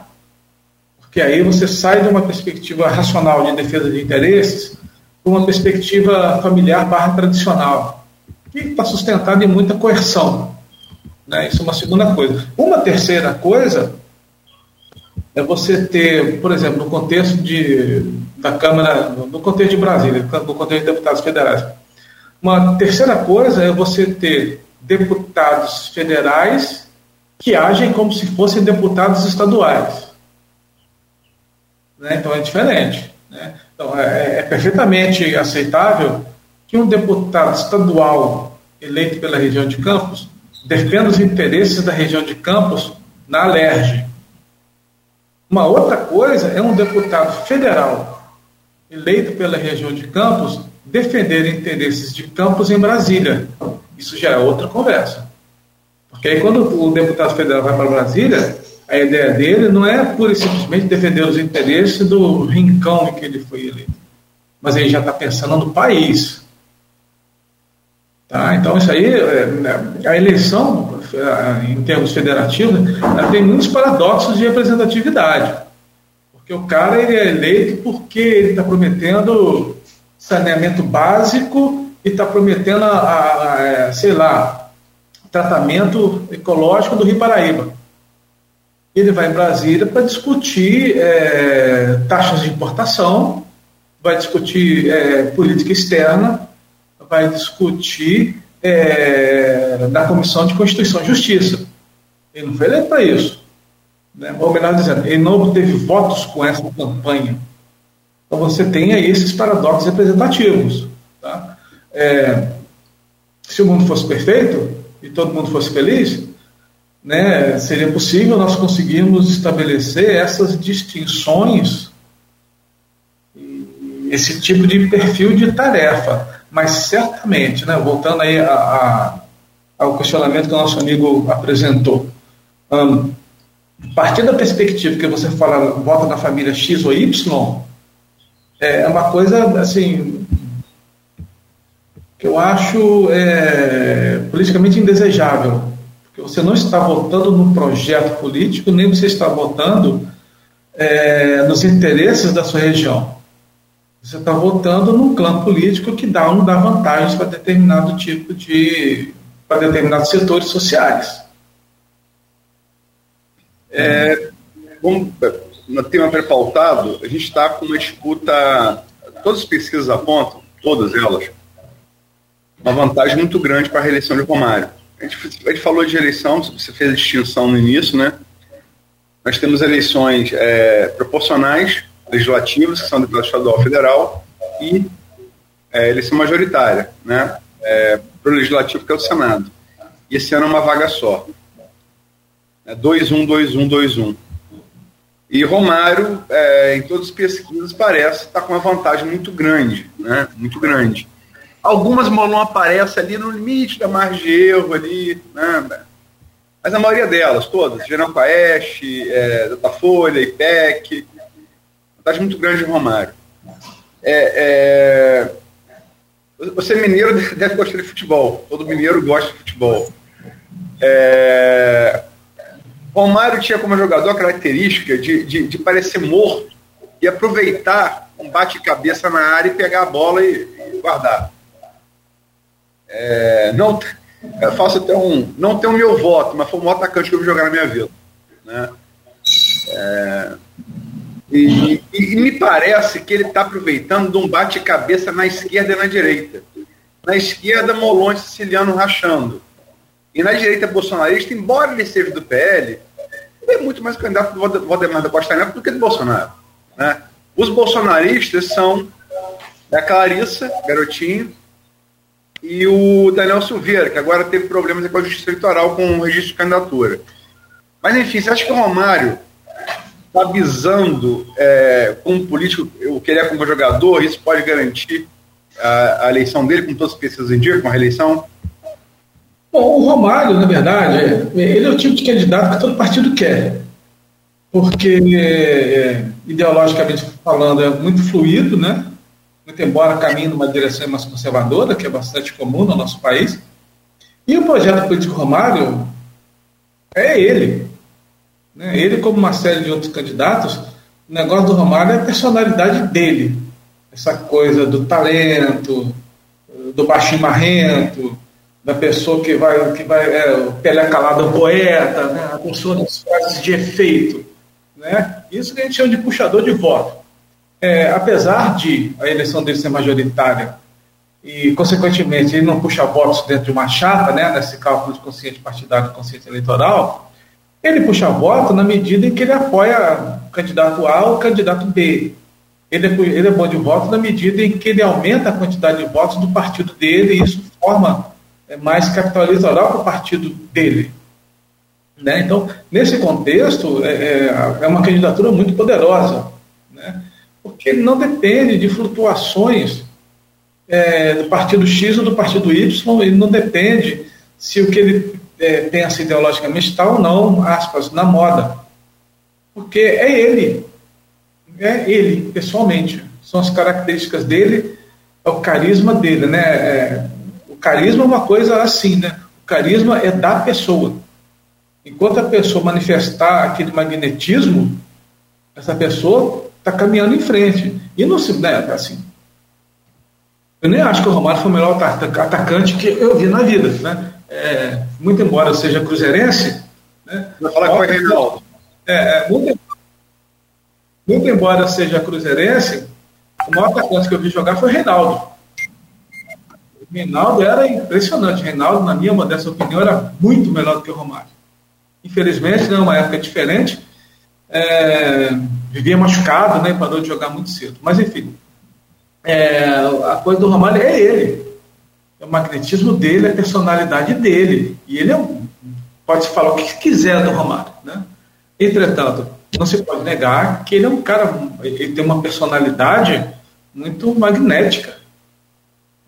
porque aí você sai de uma perspectiva racional de defesa de interesses para uma perspectiva familiar barra tradicional, que está sustentada em muita coerção. Né? Isso é uma segunda coisa. Uma terceira coisa é você ter, por exemplo, no contexto de, da Câmara, no contexto de Brasília, no contexto de deputados federais. Uma terceira coisa é você ter deputados federais que agem como se fossem deputados estaduais. Né? Então é diferente. Né? Então é, é perfeitamente aceitável que um deputado estadual eleito pela região de Campos defenda os interesses da região de Campos na Alerj. Uma outra coisa é um deputado federal eleito pela região de Campos defender interesses de Campos em Brasília. Isso já é outra conversa. Porque aí quando o deputado federal vai para Brasília, a ideia dele não é pura e simplesmente defender os interesses do rincão em que ele foi eleito. Mas ele já está pensando no país. Tá? Então, isso aí, é, né, a eleição, é, em termos federativos, tem muitos paradoxos de representatividade. Porque o cara ele é eleito porque ele está prometendo saneamento básico e está prometendo, a, a, a, é, sei lá, tratamento ecológico do Rio Paraíba. Ele vai em Brasília para discutir é, taxas de importação, vai discutir é, política externa, vai discutir é, na Comissão de Constituição e Justiça. Ele não foi eleito para isso. Né? Ou melhor dizendo, ele não obteve votos com essa campanha. Então você tem aí esses paradoxos representativos. Tá? É, se o mundo fosse perfeito e todo mundo fosse feliz, né, seria possível nós conseguirmos estabelecer essas distinções, esse tipo de perfil de tarefa. Mas certamente, né, voltando aí a, a, ao questionamento que o nosso amigo apresentou, um, a partir da perspectiva que você fala, vota na família X ou Y, é uma coisa assim que eu acho é, politicamente indesejável, você não está votando no projeto político, nem você está votando é, nos interesses da sua região. Você está votando num clã político que dá, um, dá vantagens para determinado tipo de. para determinados setores sociais. É, como no tema pré-pautado, a gente está com uma disputa. Todas as pesquisas apontam, todas elas, uma vantagem muito grande para a reeleição de Romário. A gente, a gente, falou de eleição, você fez a distinção no início, né? Nós temos eleições é, proporcionais legislativas, que são deputado estadual federal, e é, eleição majoritária, né? É, para o legislativo, que é o Senado. E esse ano é uma vaga só. É 2-1, 2-1, 2-1. E Romário, é, em todas as pesquisas, parece estar tá com uma vantagem muito grande, né? Muito grande. Algumas Molon aparece ali no limite da margem de erro ali, né? Mas a maioria delas, todas, General Paeste, é, Datafolha, IPEC, vantagem muito grande de Romário. É, é, você mineiro deve gostar de futebol. Todo mineiro gosta de futebol. É, Romário tinha como jogador a característica de, de, de, parecer morto e aproveitar um bate-cabeça na área e pegar a bola e, e guardar. É, não, eu faço até um. Não tem o meu voto, mas foi o maior atacante que eu vi jogar na minha vida. Né? É, e, e, me parece que ele está aproveitando de um bate-cabeça na esquerda e na direita. Na esquerda, Molon Siciliano rachando. E na direita, bolsonarista, embora ele seja do PL, ele é muito mais candidato do Valdemar da Costa Neto do que do Bolsonaro. Né? Os bolsonaristas são a Clarissa, garotinho, e o Daniel Silveira, que agora teve problemas com a justiça eleitoral com o registro de candidatura. Mas, enfim, você acha que o Romário está visando, é, como político, o que ele é como jogador, isso pode garantir a, a eleição dele, como todas as pesquisas indicam, a reeleição? Bom, o Romário, na verdade, ele é o tipo de candidato que todo partido quer, porque, é, ideologicamente falando, é muito fluido, né? Muito embora caminhe numa direção mais conservadora, que é bastante comum no nosso país. E o projeto político Romário é ele. Né? Ele, como uma série de outros candidatos, o negócio do Romário é a personalidade dele. Essa coisa do talento, do baixinho marrento, da pessoa que vai, que vai é, o Pelé é poeta, né? a pessoa das frases de efeito. Né? Isso que a gente chama de puxador de voto é, apesar de a eleição dele ser majoritária e, consequentemente, ele não puxa votos dentro de uma chapa, né, nesse cálculo de consciente partidário e consciente eleitoral, ele puxa voto na medida em que ele apoia o candidato A ou o candidato B. Ele é, ele é bom de voto na medida em que ele aumenta a quantidade de votos do partido dele e isso forma é, mais capital eleitoral para o partido dele. Né? Então, nesse contexto, é, é, é uma candidatura muito poderosa. Né? Porque ele não depende de flutuações é, do partido X ou do partido Y, ele não depende se o que ele é, pensa ideologicamente está ou não, aspas, na moda. Porque é ele, é ele, pessoalmente. São as características dele, é o carisma dele, né? É, o carisma é uma coisa assim, né? O carisma é da pessoa. Enquanto a pessoa manifestar aquele magnetismo, essa pessoa está caminhando em frente. E não se. Né, assim, eu nem acho que o Romário foi o melhor atacante que eu vi na vida. Né? É, muito embora eu seja cruzeirense. Né, Vai falar com o Reinaldo. É, é, muito, muito embora seja cruzeirense, o maior atacante que eu vi jogar foi o Reinaldo. O Reinaldo era impressionante. O Reinaldo, na minha modesta opinião, era muito melhor do que o Romário. Infelizmente, né, uma época diferente. É, vivia machucado, né? Parou de jogar muito cedo. Mas enfim, é, a coisa do Romário é ele. É o magnetismo dele, é a personalidade dele. E ele é um, pode falar o que quiser do Romário, né? Entretanto, não se pode negar que ele é um cara, ele tem uma personalidade muito magnética,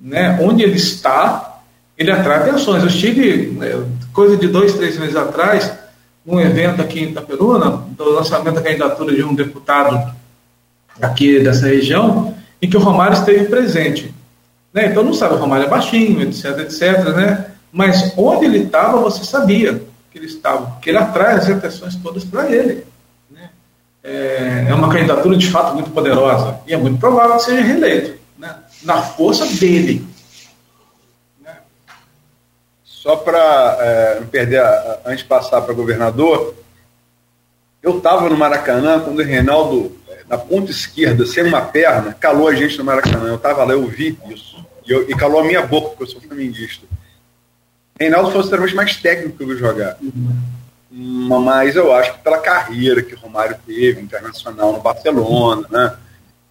né? Onde ele está, ele atrai atenções. Eu estive, né, coisa de dois, três meses atrás, um evento aqui em Itaperuna, do lançamento da candidatura de um deputado aqui dessa região, em que o Romário esteve presente. Né? Então não sabe, o Romário é baixinho, etc, etc, né? Mas onde ele estava, você sabia que ele estava, porque ele atrai as atenções todas para ele. Né? É, é, uma candidatura de fato muito poderosa e é muito provável que seja reeleito, né? na força dele, só para é, não perder, a, antes de passar para governador, eu estava no Maracanã quando o Reinaldo, é, na ponta esquerda, sem uma perna, calou a gente no Maracanã. Eu estava lá, eu vi isso. E, eu, e, calou a minha boca, porque eu sou flamenguista. Reinaldo foi extremamente mais técnico que eu vi jogar. Uhum. Mas eu acho que pela carreira que o Romário teve, internacional no Barcelona, né?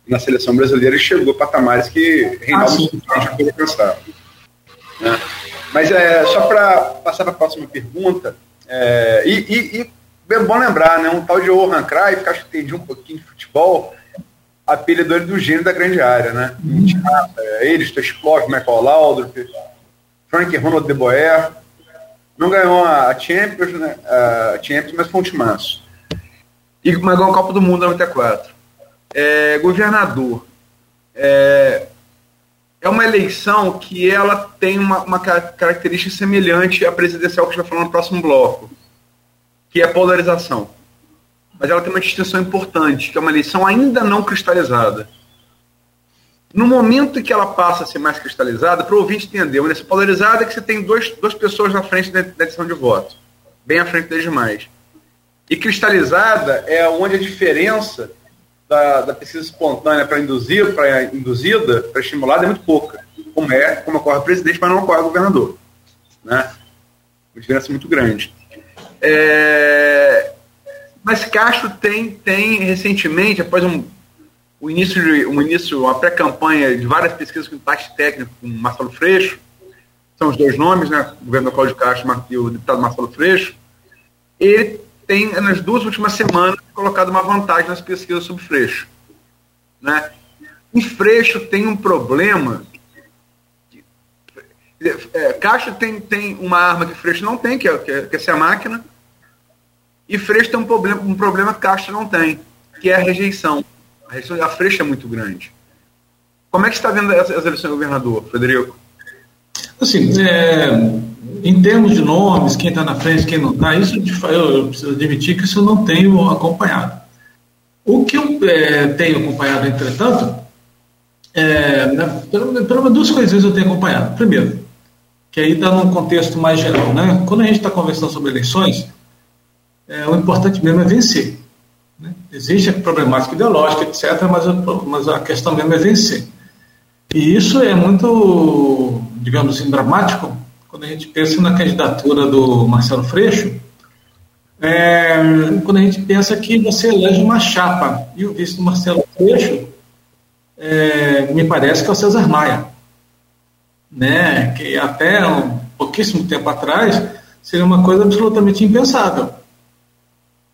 na seleção brasileira, ele chegou a patamares que Reinaldo ah, não tinha alcançado. Né? Mas é, só para passar para a próxima pergunta, é, e, e, e, é bom lembrar, né, um tal de Johan Cruyff, que acho que entendi um pouquinho de futebol, apelidou ele do gênio da grande área, né? Uhum. É, ele, Stoichkov, Michael Laudrup, Frank Ronald de Boer, não ganhou a Champions, né, a Champions mas foi um timaço. E ganhou o Copa do Mundo em 94. É, governador, é, é uma eleição que ela tem uma, uma característica semelhante à presidencial que a gente vai falar no próximo bloco, que é a polarização. Mas ela tem uma distinção importante, que é uma eleição ainda não cristalizada. No momento em que ela passa a ser mais cristalizada, para o ouvinte entender, uma polarizada é que você tem dois, duas pessoas na frente da, da decisão de voto, bem à frente das demais. E cristalizada é onde a diferença da, da pesquisa espontânea para induzir, para induzida, para estimulada é muito pouca, como é, como ocorre o presidente, mas não ocorre o governador, né? Uma diferença muito grande. É, mas Castro tem, tem recentemente, após um, o início de um início, uma pré-campanha de várias pesquisas com impacto técnico com Marcelo Freixo, são os dois nomes, né? O governador Cláudio Castro e o deputado Marcelo Freixo, ele tem, nas duas últimas semanas, colocado uma vantagem nas pesquisas sobre Freixo. Né? E Freixo tem um problema. É, Caixa tem, tem uma arma que Freixo não tem, que é, que é, que é ser a máquina. E Freixo tem um problema, um problema que Caixa não tem, que é a rejeição. A rejeição da Freixo é muito grande. Como é que está vendo as, as eleições governador, Frederico? Assim, é, em termos de nomes, quem está na frente, quem não está, isso eu, eu, preciso admitir que isso eu não tenho acompanhado. O que eu é, tenho acompanhado, entretanto, é, né, pelo, pelo menos duas coisas eu tenho acompanhado. Primeiro, que aí está num contexto mais geral, né? Quando a gente está conversando sobre eleições, é, o importante mesmo é vencer. Né? Existe a problemática ideológica, etc., mas mas a questão mesmo é vencer. E isso é muito, digamos assim, dramático quando a gente pensa na candidatura do Marcelo Freixo, é, quando a gente pensa que você elege uma chapa e o vice do Marcelo Freixo é, me parece que é o César Maia, né, que até um pouquíssimo tempo atrás seria uma coisa absolutamente impensável,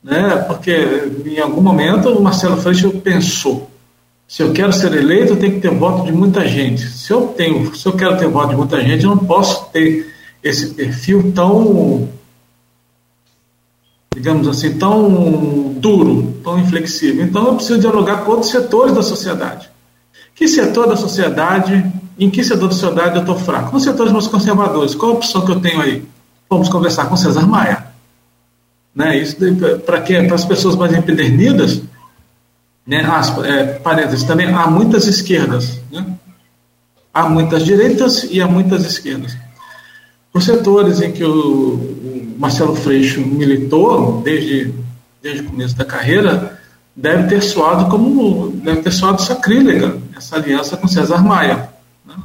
né, porque em algum momento o Marcelo Freixo pensou se eu quero ser eleito, eu tenho que ter voto de muita gente. Se eu tenho, se eu quero ter voto de muita gente, eu não posso ter esse perfil tão, digamos assim, tão duro, tão inflexível. Então eu preciso dialogar com outros setores da sociedade. Que setor da sociedade, em que setor da sociedade eu estou fraco? Nos setores mais conservadores, qual a opção que eu tenho aí? Vamos conversar com César Maia. Né? Isso para as pessoas mais empedernidas, né, é, parênteses, também há muitas esquerdas, né? há muitas direitas e há muitas esquerdas. Os setores em que o Marcelo Freixo militou desde, desde o começo da carreira deve ter soado como deve ter soado sacrílega essa aliança com César Maia. Né?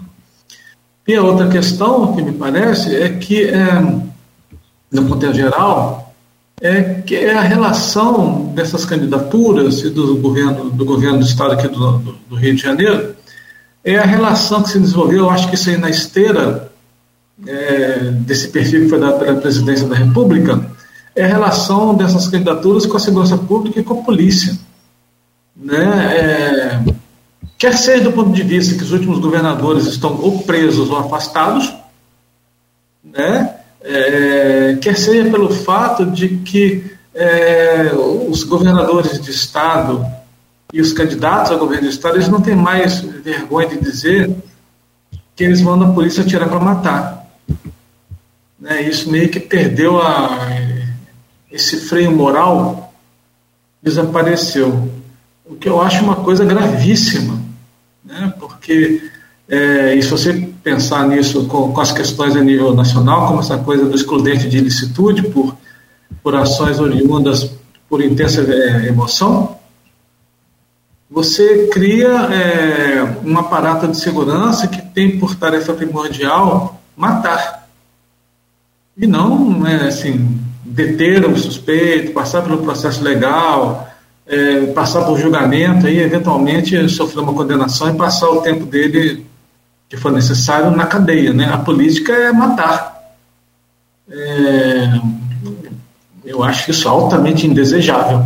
E a outra questão que me parece é que, é, no contexto geral, é que é a relação dessas candidaturas e do governo do governo do estado aqui do, do, do, Rio de Janeiro é a relação que se desenvolveu, eu acho que isso aí na esteira é, desse perfil que foi dado pela presidência da República, é a relação dessas candidaturas com a segurança pública e com a polícia. Né? É, quer seja do ponto de vista que os últimos governadores estão ou presos ou afastados, né? É, quer seja pelo fato de que é, os governadores de Estado e os candidatos ao governo de Estado, eles não têm mais vergonha de dizer que eles vão na polícia tirar para matar. Né, isso meio que perdeu a, esse freio moral, desapareceu. O que eu acho uma coisa gravíssima, né, porque é, se você pensar nisso com, com, as questões a nível nacional, como essa coisa do excludente de ilicitude por, por ações oriundas por intensa é, emoção, você cria é, um aparato de segurança que tem por tarefa primordial matar. E não, é, assim, deter o suspeito, passar pelo processo legal, é, passar por julgamento e eventualmente sofrer uma condenação e passar o tempo dele que for necessário na cadeia. Né? A política é matar. É, eu acho isso altamente indesejável,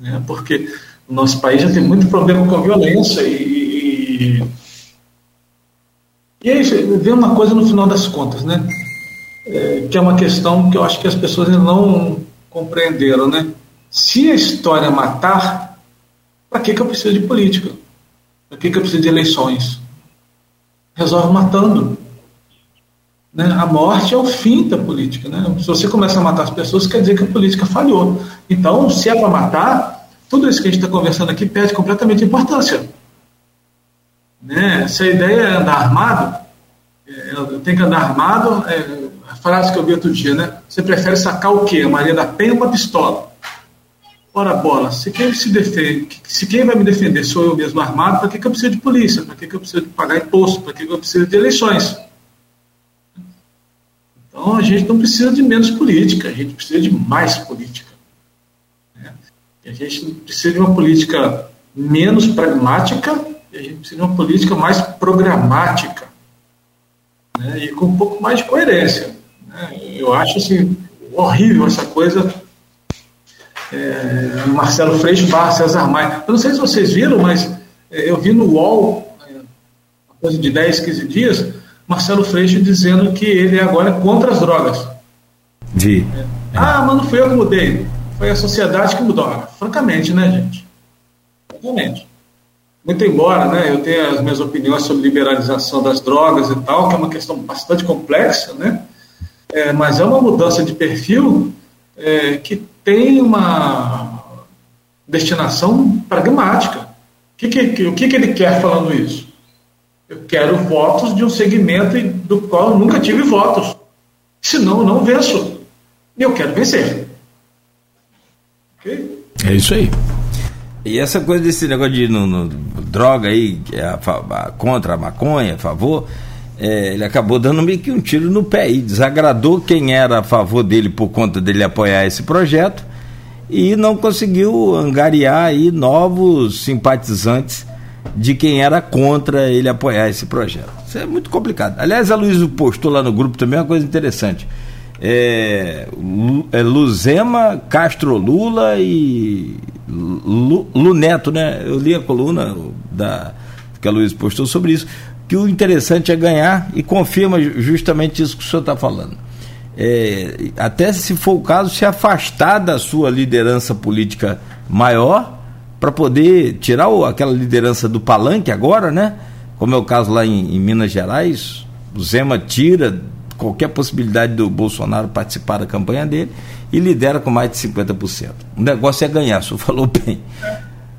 né? porque o nosso país já tem muito problema com a violência e, e, aí vem uma coisa no final das contas, né? É, que é uma questão que eu acho que as pessoas ainda não compreenderam, né? Se a história matar, para que, que eu preciso de política? Para que, que eu preciso de eleições? Resolve matando. Né? A morte é o fim da política. Né? Se você começa a matar as pessoas, quer dizer que a política falhou. Então, se é para matar, tudo isso que a gente está conversando aqui perde completamente importância. Né? Se a ideia é andar armado, é, tenho que andar armado, é, a frase que eu vi outro dia, né? Você prefere sacar o quê? A Maria da Penha ou uma pistola? Ora bola, se quem se defende, se quem vai me defender sou eu mesmo armado, para que, que eu preciso de polícia? Para que, que eu preciso de pagar imposto? Para que, que eu preciso de eleições? Então a gente não precisa de menos política, a gente precisa de mais política. Né? a gente precisa de uma política menos pragmática e a gente precisa de uma política mais programática. Né? E com um pouco mais de coerência. Né? Eu acho assim, horrível essa coisa é, Marcelo Freixo barra César Maia. Eu não sei se vocês viram, mas é, eu vi no UOL, é, coisa de 10, 15 dias, Marcelo Freixo dizendo que ele agora é contra as drogas. Vi. É. Ah, mas não fui eu que mudei. Foi a sociedade que mudou. Ah, francamente, né, gente? Francamente. Muito embora né, eu tenha as minhas opiniões sobre liberalização das drogas e tal, que é uma questão bastante complexa, né? É, mas é uma mudança de perfil é, que tem uma destinação pragmática. O que, que, o que, que ele quer falando isso? Eu quero votos de um segmento do qual eu nunca tive votos. Senão eu não venço. E eu quero vencer. Okay? É isso aí. E essa coisa desse negócio de no, no, droga aí, que é a, a, contra a maconha, a favor, é, ele acabou dando meio que um tiro no pé e desagradou quem era a favor dele por conta dele apoiar esse projeto e não conseguiu angariar aí novos simpatizantes de quem era contra ele apoiar esse projeto. Isso é muito complicado. Aliás, a Luiz postou lá no grupo também uma coisa interessante. É, é Luzema, Castro Lula e Lu, Luneto, né? Eu li a coluna da, que a Luiz postou sobre isso que o interessante é ganhar e confirma justamente isso que o senhor está falando. É, até se for o caso, se afastar da sua liderança política maior para poder tirar o, aquela liderança do palanque agora, né? Como é o caso lá em, em Minas Gerais, o Zema tira qualquer possibilidade do Bolsonaro participar da campanha dele e lidera com mais de 50%. O negócio é ganhar, o senhor falou bem.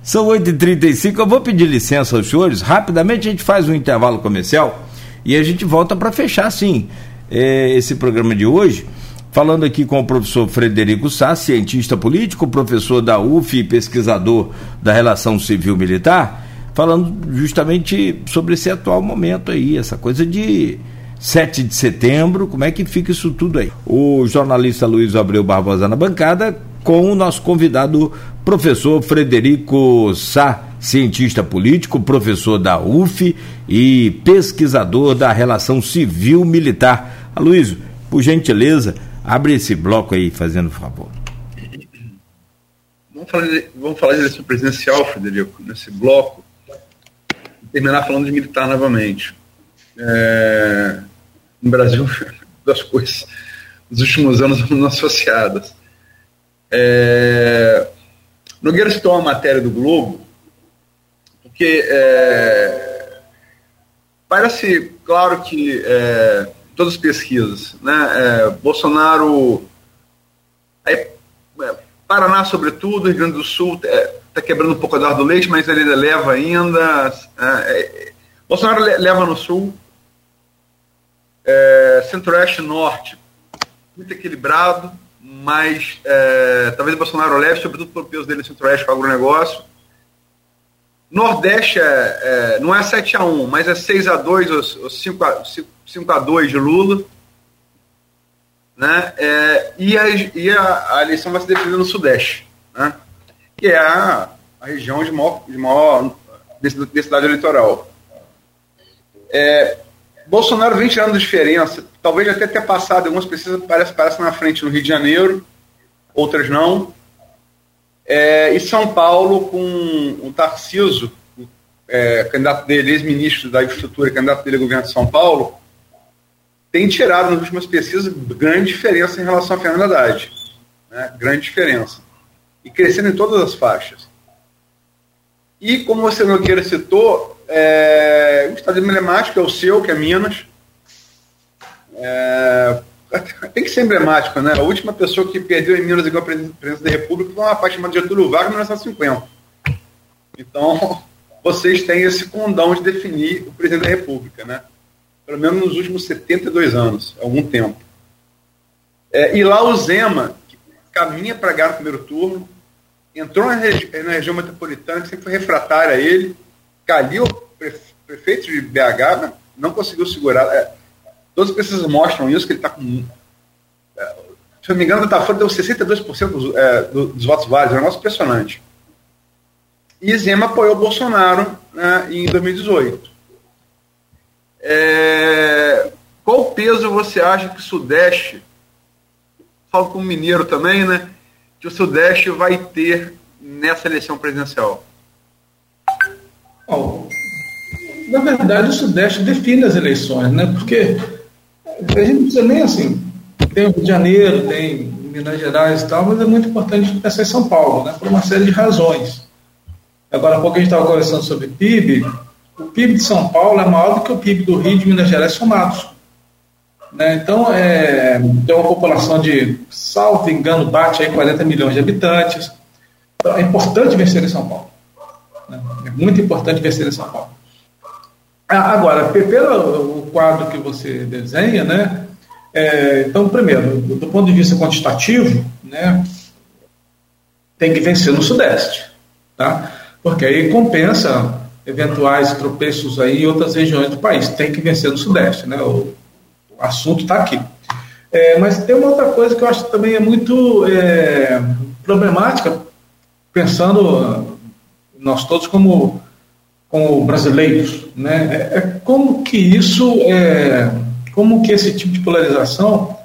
São 8h35, eu vou pedir licença aos senhores. Rapidamente a gente faz um intervalo comercial e a gente volta para fechar, sim, é, esse programa de hoje. Falando aqui com o professor Frederico Sá, cientista político, professor da UF e pesquisador da relação civil-militar, falando justamente sobre esse atual momento aí, essa coisa de 7 de setembro, como é que fica isso tudo aí? O jornalista Luiz Abreu Barbosa na bancada, com o nosso convidado, professor Frederico Sá, cientista político, professor da UF e pesquisador da relação civil-militar. Aloysio, por gentileza, abre esse bloco aí, fazendo favor. Vamos falar, de, vamos falar de eleição presidencial, Frederico, nesse bloco, terminar falando de militar novamente. É, no Brasil, duas coisas nos últimos anos não associadas. É, Nogueira citou uma matéria do Globo, porque é, parece claro que é, todas as pesquisas, né, é, Bolsonaro, é, Paraná sobretudo, Rio Grande do Sul está é, quebrando um pouco a dar do leite, mas ele leva ainda, Bolsonaro leva no Sul, Centro-Oeste Norte, muito equilibrado, mas é, talvez o Bolsonaro leve, sobretudo pelo peso dele no centro-oeste com o agronegócio. Nordeste é, é, não é 7 a 1 mas é 6 a 2 ou 5 a, 5 a 2 de Lula. Né? É, e a, e a, a, eleição vai se definir no Sudeste, né? que é a, a região de maior, de maior densidade eleitoral. É, Bolsonaro vem tirando diferença, talvez até ter passado, algumas pesquisas parece, parece na frente no Rio de Janeiro, outras não. É, e São Paulo com o Tarciso, é, candidato dele, ex-ministro da infraestrutura, candidato dele ao governo de São Paulo, tem tirado nas últimas pesquisas grande diferença em relação a Fernando Haddad. Né? Grande diferença. E crescendo em todas as faixas. E como você Nogueira citou, é, um estado emblemático é o seu, que é Minas. É, tem que ser emblemático, né? A última pessoa que perdeu em Minas igual a presidência da República foi uma parte chamada Getúlio Vargas em 1950. Então, vocês têm esse condão de definir o presidente da República, né? Pelo menos nos últimos 72 anos, algum tempo. É, e lá o Zema, que caminha para ganhar o primeiro turno, entrou na, regi na região metropolitana, que sempre foi refratária a ele, Calil, prefeito de BH, não conseguiu segurar. É, todas as pesquisas mostram isso, que ele está com. É, se eu não me engano, o Datafolha deu 62% dos, é, dos votos válidos, é um negócio impressionante. E Zema apoiou Bolsonaro né, em 2018. É, qual peso você acha que o Sudeste, falo como mineiro também, né? que o Sudeste vai ter nessa eleição presidencial? Bom, na verdade, o Sudeste define as eleições, né? Porque a gente não precisa nem assim. Tem o Rio de Janeiro, tem Minas Gerais e tal, mas é muito importante pensar em São Paulo, né? Por uma série de razões. Agora há pouco a gente estava conversando sobre PIB. O PIB de São Paulo é maior do que o PIB do Rio de Minas Gerais somados. Né? Então, é, tem uma população de, salvo engano, bate aí 40 milhões de habitantes. Então, é importante vencer em São Paulo. Né? É muito importante vencer em São Paulo. Ah, agora, pelo o quadro que você desenha, né? É, então, primeiro, do ponto de vista quantitativo, né, tem que vencer no Sudeste, tá? Porque aí compensa eventuais tropeços aí em outras regiões do país. Tem que vencer no Sudeste, né? O, o assunto está aqui. É, mas tem uma outra coisa que eu acho que também é muito é, problemática, pensando nós todos como com brasileiros, né? É, é, como que isso, é, como que esse tipo de polarização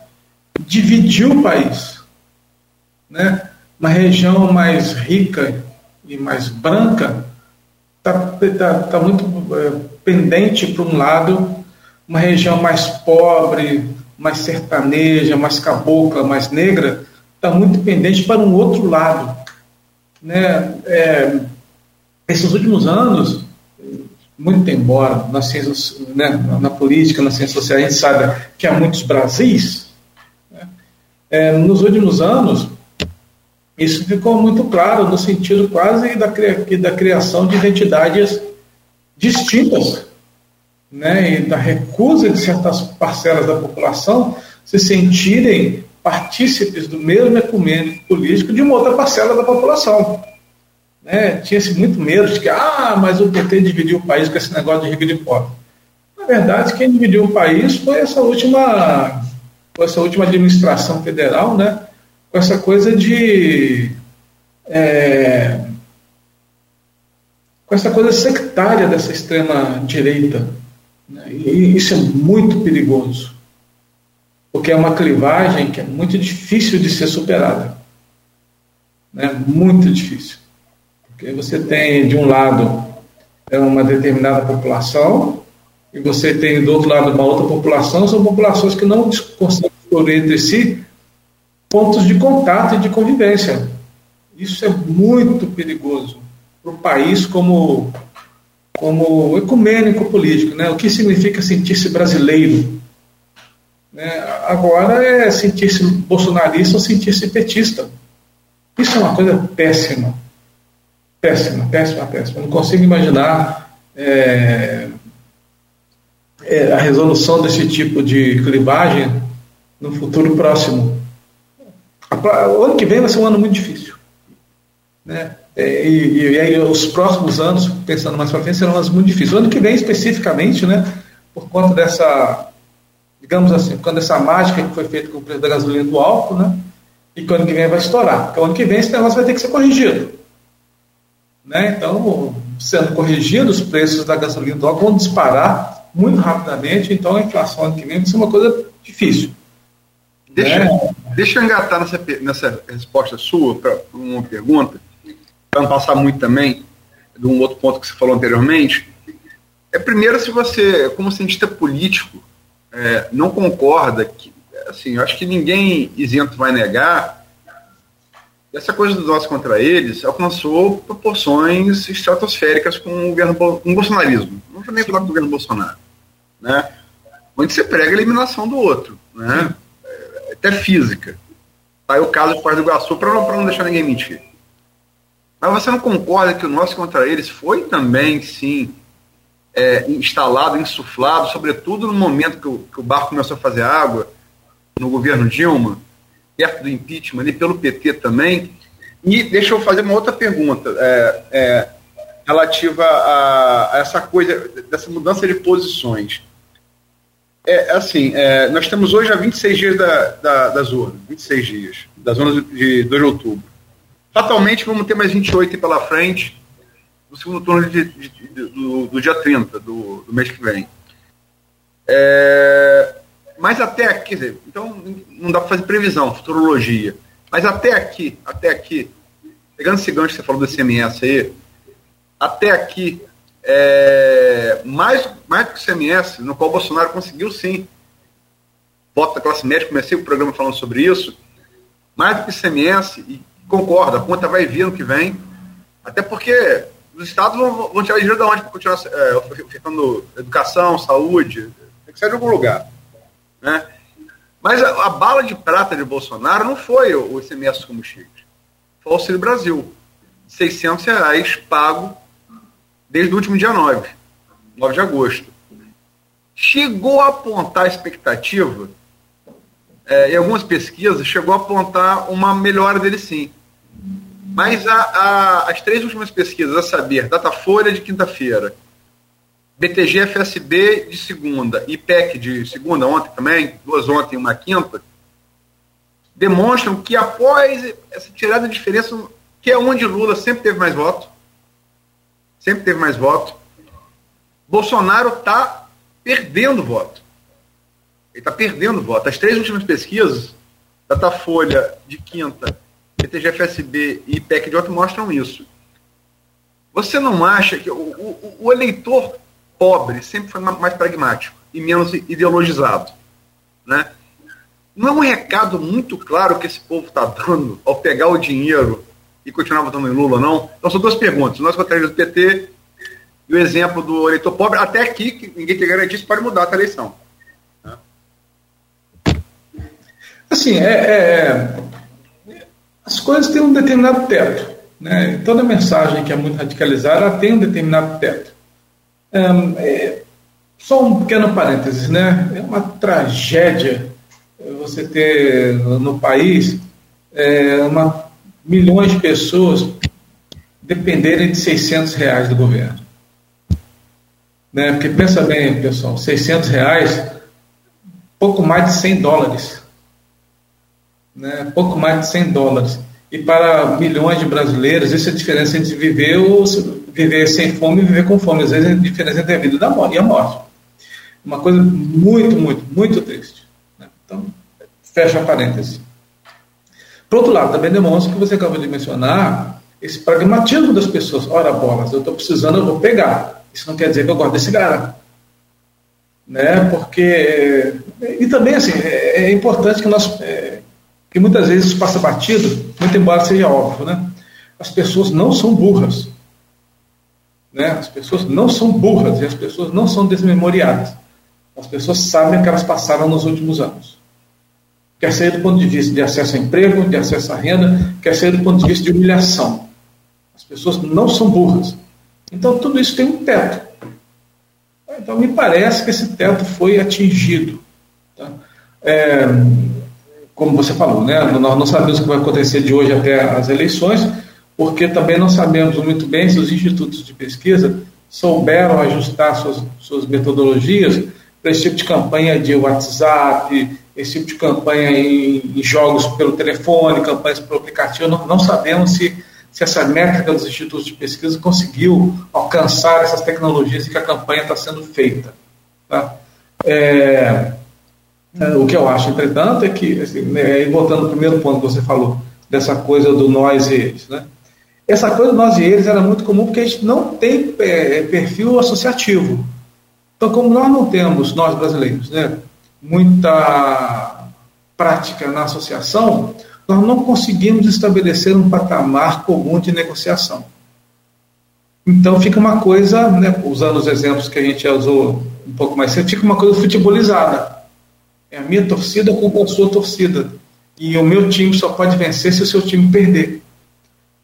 dividiu o país, né? Uma região mais rica e mais branca está tá, tá muito é, pendente para um lado, uma região mais pobre, mais sertaneja, mais cabocla, mais negra, está muito pendente para um outro lado, né? É, esses últimos anos muito embora nas ciências, né, na política, nas ciências sociais, a gente sabe que há muitos Brasis, né, é, nos últimos anos, isso ficou muito claro no sentido quase da, da criação de identidades distintas, né, e da recusa de certas parcelas da população se sentirem partícipes do mesmo ecumênico político de uma outra parcela da população né, tinha-se muito medo de que, ah, mas o PT dividiu o país com esse negócio de rico de pobre. Na verdade, quem dividiu o país foi essa última, foi essa última administração federal, né, com essa coisa de. É, com essa coisa sectária dessa extrema-direita. Né, e isso é muito perigoso, porque é uma clivagem que é muito difícil de ser superada. Né, muito difícil. Porque você tem, de um lado, é uma determinada população, e você tem, do outro lado, uma outra população, são populações que não conseguem escolher entre si pontos de contato e de convivência. Isso é muito perigoso para o país como, como ecumênico político. Né? O que significa sentir-se brasileiro? Né? Agora é sentir-se bolsonarista ou sentir-se petista. Isso é uma coisa péssima péssima, péssima, péssima. Não consigo imaginar é, é, a resolução desse tipo de clivagem no futuro próximo. O ano que vem vai ser um ano muito difícil. Né? É, e, e, aí os próximos anos, pensando mais para frente, serão anos muito difíceis. O ano que vem, especificamente, né, por conta dessa, digamos assim, quando essa mágica que foi feita com o preço da gasolina do álcool, né, e que o ano que vem vai estourar. Porque o ano que vem esse negócio vai ter que ser corrigido. Né? Então, sendo corrigidos, os preços da gasolina do vão disparar muito rapidamente, então a inflação ano que vem vai ser uma coisa difícil. Deixa, né? deixa eu engatar nessa, nessa resposta sua para uma pergunta, para não passar muito também de um outro ponto que você falou anteriormente. É primeiro se você, como cientista político, é, não concorda que, assim, eu acho que ninguém isento vai negar essa coisa do nós contra eles alcançou proporções estratosféricas com o, governo, com o bolsonarismo. Não vou nem falar do governo Bolsonaro. Né? Onde você prega a eliminação do outro. Né? É, até física. Tá aí o caso de Paz do Iguaçu para não, não deixar ninguém mentir. Mas você não concorda que o nosso contra eles foi também, sim, é, instalado, insuflado, sobretudo no momento que o, que o barco começou a fazer água, no governo Dilma, perto do impeachment, e pelo PT também. E deixa eu fazer uma outra pergunta é, é, relativa a, a, essa coisa, dessa mudança de posições. É assim, é, nós temos hoje há 26 dias da, da, das urnas, 26 dias, das urnas de 2 de outubro. Fatalmente vamos ter mais 28 pela frente no segundo turno de, de, de, do, do, dia 30 do, do mês que vem. É, mas até, quer dizer, então não dá para fazer previsão, futurologia. Mas até aqui, até aqui, pegando esse gancho que você falou do SMS aí, até aqui, é, mais, mais do que o CMS, no qual o Bolsonaro conseguiu sim voto da classe média, comecei o programa falando sobre isso, mais do que o CMS, e concordo, a conta vai vir no que vem, até porque os estados vão, vão tirar dinheiro de onde para continuar é, ofertando educação, saúde, tem que sair de algum lugar. Né? Mas a, a, bala de prata de Bolsonaro não foi o, o ICMS dos foi o Auxílio Brasil, 600 reais pago desde o último dia 9, 9 de agosto. Chegou a apontar a expectativa, é, em algumas pesquisas, chegou a apontar uma melhora dele sim. Mas a, a, as três últimas pesquisas, a saber, Datafolha de quinta-feira, BTG FSB de segunda e PEC de segunda, ontem também, duas ontem e uma quinta, demonstram que após essa tirada de diferença, que é onde Lula sempre teve mais voto, sempre teve mais voto. Bolsonaro está perdendo voto. Ele está perdendo voto. As três últimas pesquisas, Datafolha de quinta, PTG-FSB e IPEC de ontem mostram isso. Você não acha que o, o, o eleitor pobre sempre foi mais pragmático e menos ideologizado? Né? Não é um recado muito claro que esse povo está dando ao pegar o dinheiro e continuar votando em Lula, não? Então são duas perguntas. Nós contrários do PT e o exemplo do eleitor pobre, até aqui, que ninguém tem garantia, isso pode mudar a eleição. Né? Assim, é, é, as coisas têm um determinado teto. Né? Toda mensagem que é muito radicalizada tem um determinado teto. É, é, só um pequeno parênteses, né? É uma tragédia você ter no país é, uma milhões de pessoas dependerem de 600 reais do governo. Né? Porque pensa bem, pessoal, 600 reais, pouco mais de 100 dólares. Né? Pouco mais de 100 dólares. E para milhões de brasileiros, essa é a diferença entre viver, ou, viver sem fome e viver com fome. Às vezes a diferença entre a vida e a morte. Uma coisa muito, muito, muito triste. Né? Então, fecha a parêntese. Por outro lado, também demonstra que você acabou de mencionar esse pragmatismo das pessoas. Ora, bolas, eu estou precisando, eu vou pegar. Isso não quer dizer que eu gosto desse cara. Né? Porque. E também, assim, é, é importante que nós. É, que muitas vezes isso passa batido, muito embora seja óbvio, né? As pessoas não são burras. Né? As pessoas não são burras e as pessoas não são desmemoriadas. As pessoas sabem o que elas passaram nos últimos anos quer ser do ponto de vista de acesso a emprego, de acesso à renda, quer ser do ponto de vista de humilhação. As pessoas não são burras. Então, tudo isso tem um teto. Então, me parece que esse teto foi atingido. Tá? É, como você falou, né? nós não sabemos o que vai acontecer de hoje até as eleições, porque também não sabemos muito bem se os institutos de pesquisa souberam ajustar suas, suas metodologias para esse tipo de campanha de WhatsApp, esse tipo de campanha em, em jogos pelo telefone, campanhas pelo aplicativo, não, não sabemos se, se essa métrica dos institutos de pesquisa conseguiu alcançar essas tecnologias e que a campanha está sendo feita. Tá? É, é, o que eu acho, entretanto, é que, assim, né, voltando ao primeiro ponto que você falou, dessa coisa do nós e eles, né? Essa coisa nós e eles era muito comum porque a gente não tem é, perfil associativo. Então, como nós não temos, nós brasileiros, né, muita prática na associação, nós não conseguimos estabelecer um patamar comum de negociação. Então fica uma coisa, né, usando os exemplos que a gente usou um pouco mais cedo, fica uma coisa futebolizada. É a minha torcida contra a sua torcida. E o meu time só pode vencer se o seu time perder.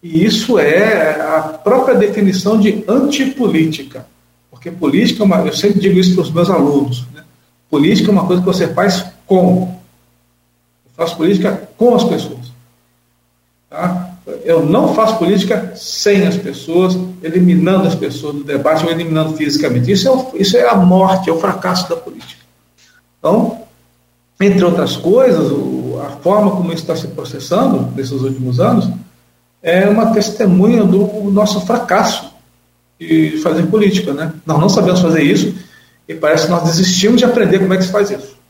E isso é a própria definição de antipolítica. Porque política, é uma, eu sempre digo isso para os meus alunos, Política é uma coisa que você faz com. Eu faço política com as pessoas. Tá? Eu não faço política sem as pessoas, eliminando as pessoas do debate ou eliminando fisicamente. Isso é, isso é a morte, é o fracasso da política. Então, entre outras coisas, a forma como isso está se processando nesses últimos anos é uma testemunha do nosso fracasso de fazer política. Né? Nós não sabemos fazer isso e parece que nós desistimos de aprender como é que se faz isso.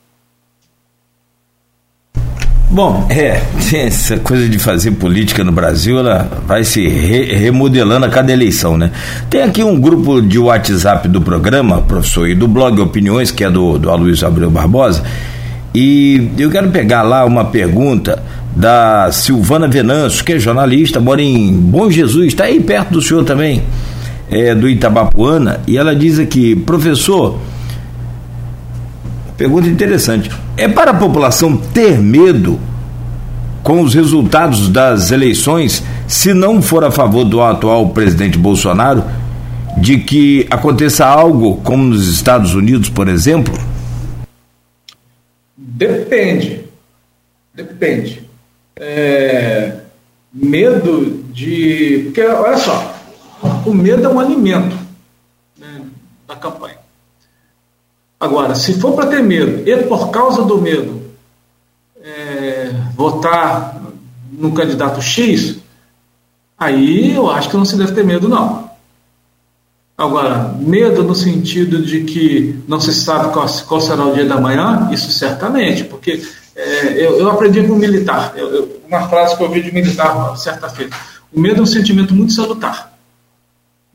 Bom, é, essa coisa de fazer política no Brasil, ela vai se re remodelando a cada eleição, né? Tem aqui um grupo de WhatsApp do programa, professor, e do blog Opiniões, que é do, do Aloysio Abreu Barbosa, e eu quero pegar lá uma pergunta da Silvana Venâncio, que é jornalista, mora em Bom Jesus, está aí perto do senhor também, é, do Itabapuana, e ela diz aqui, professor, pergunta interessante, é para a população ter medo com os resultados das eleições, se não for a favor do atual presidente Bolsonaro, de que aconteça algo como nos Estados Unidos, por exemplo? Depende. Depende. É, medo de. Porque, olha só, o medo é um alimento né, da campanha. Agora, se for para ter medo e por causa do medo é, votar no candidato X, aí eu acho que não se deve ter medo, não. Agora, medo no sentido de que não se sabe qual, qual será o dia da manhã, isso certamente, porque é, eu, eu, aprendi com um militar, eu, eu, uma frase que eu ouvi de militar certa feita. O medo é um sentimento muito salutar,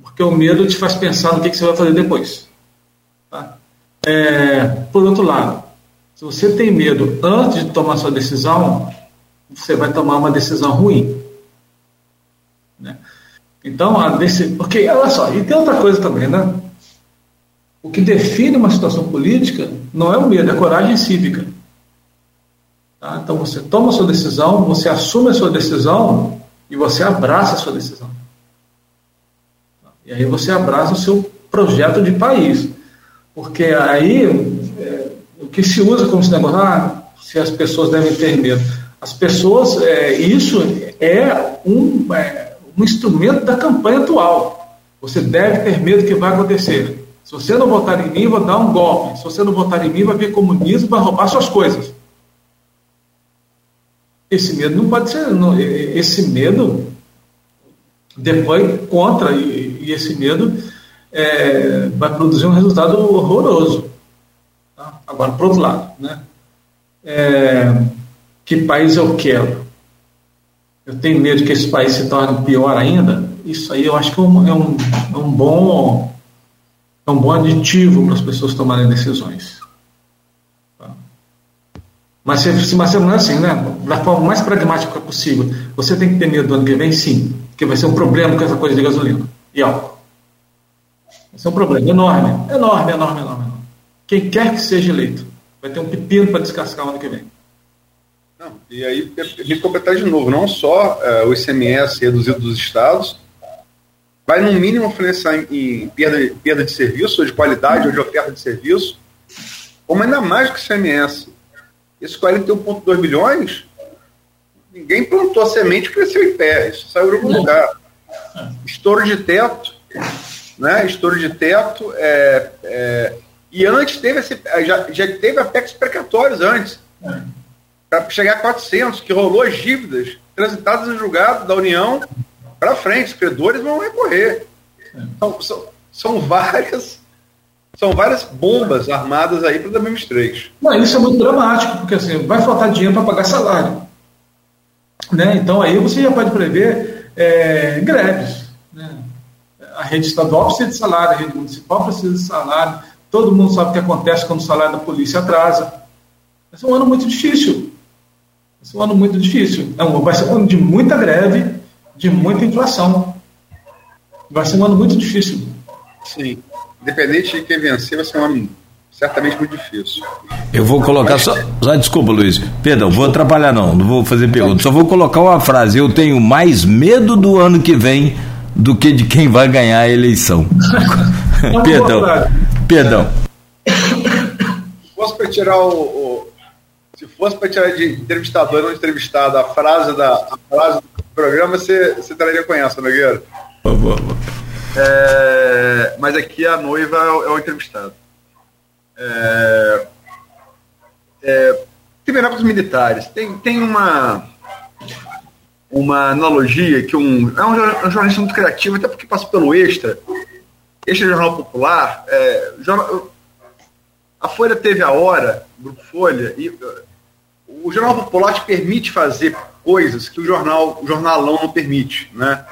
porque o medo te faz pensar no que, que você vai fazer depois. Tá? É, por outro lado, se você tem medo antes de tomar sua decisão, você vai tomar uma decisão ruim. Né? Então, a porque olha só, e tem outra coisa também, né? O que define uma situação política não é o medo, é a coragem cívica. Tá? Então você toma a sua decisão, você assume a sua decisão e você abraça a sua decisão. E aí você abraça o seu projeto de país. Porque aí é, o que se usa como esse negócio, ah, se as pessoas devem ter medo. As pessoas, é, isso é um, é um instrumento da campanha atual. Você deve ter medo do que vai acontecer. Se você não votar em mim, vou dar um golpe. Se você não votar em mim, vai vir comunismo, vai roubar suas coisas. Esse medo não pode ser. Não, esse medo depois contra, e, e esse medo é, vai produzir um resultado horroroso. Tá? Agora, por outro lado, né? É, que país eu quero? Eu tenho medo que esse país se torne pior ainda? Isso aí eu acho que é um, é um, é um bom é um bom aditivo para as pessoas tomarem decisões. Mas, se, mas não é assim, né? Da forma mais pragmática possível. Você tem que ter medo do ano que vem, sim. Porque vai ser um problema com essa coisa de gasolina e álcool. Esse é um problema enorme, enorme, enorme, enorme. Quem quer que seja eleito vai ter um pepino para descascar o ano que vem. Não, e aí, me completar de novo, não só uh, o ICMS reduzido dos estados, vai no mínimo influenciar em, em perda, perda de serviço, ou de qualidade, ou de oferta de serviço, como ainda mais que o ICMS. Esses 41,2 bilhões, ninguém plantou a semente e cresceu em pé, isso saiu de algum lugar. Estouro de teto, né? Estouro de teto. É, é, e antes teve esse, já, já teve apex precatórios antes. Para chegar a 400, que rolou as dívidas transitadas em julgado da União para frente. Os credores vão recorrer. Então, são, são várias são várias bombas armadas aí para 2023. Não, isso é muito dramático, porque assim, vai faltar dinheiro para pagar salário. Né? Então aí você já pode prever é, greves. Né? a rede estadual precisa de salário, a rede municipal precisa de salário, todo mundo sabe o que acontece quando o salário da polícia atrasa. Vai ser um ano muito difícil. Vai ser um ano muito difícil. Não, vai ser um ano de muita greve, de muita inflação. Vai ser um ano muito difícil. Sim. Independente de quem vencer, vai ser um ano certamente muito difícil. Eu vou colocar só, só. Desculpa, Luiz. Perdão, vou atrapalhar, não. Não vou fazer pergunta. Só vou colocar uma frase. Eu tenho mais medo do ano que vem do que de quem vai ganhar a eleição. perdão. Perdão. Se fosse para tirar o, o, se fosse para tirar de entrevistador ou entrevistado a frase da a frase do programa, você, você traria com essa, Nogueira? Por favor. É, mas aqui a noiva é o, é o entrevistado. É, é, para os militares. Tem, tem uma uma analogia que um, é um, jornalista muito criativo, até porque passou pelo Extra, Extra Jornal Popular, é, jornal, a Folha teve a hora, Grupo Folha, e o Jornal Popular te permite fazer coisas que o jornal, o jornalão não permite, né?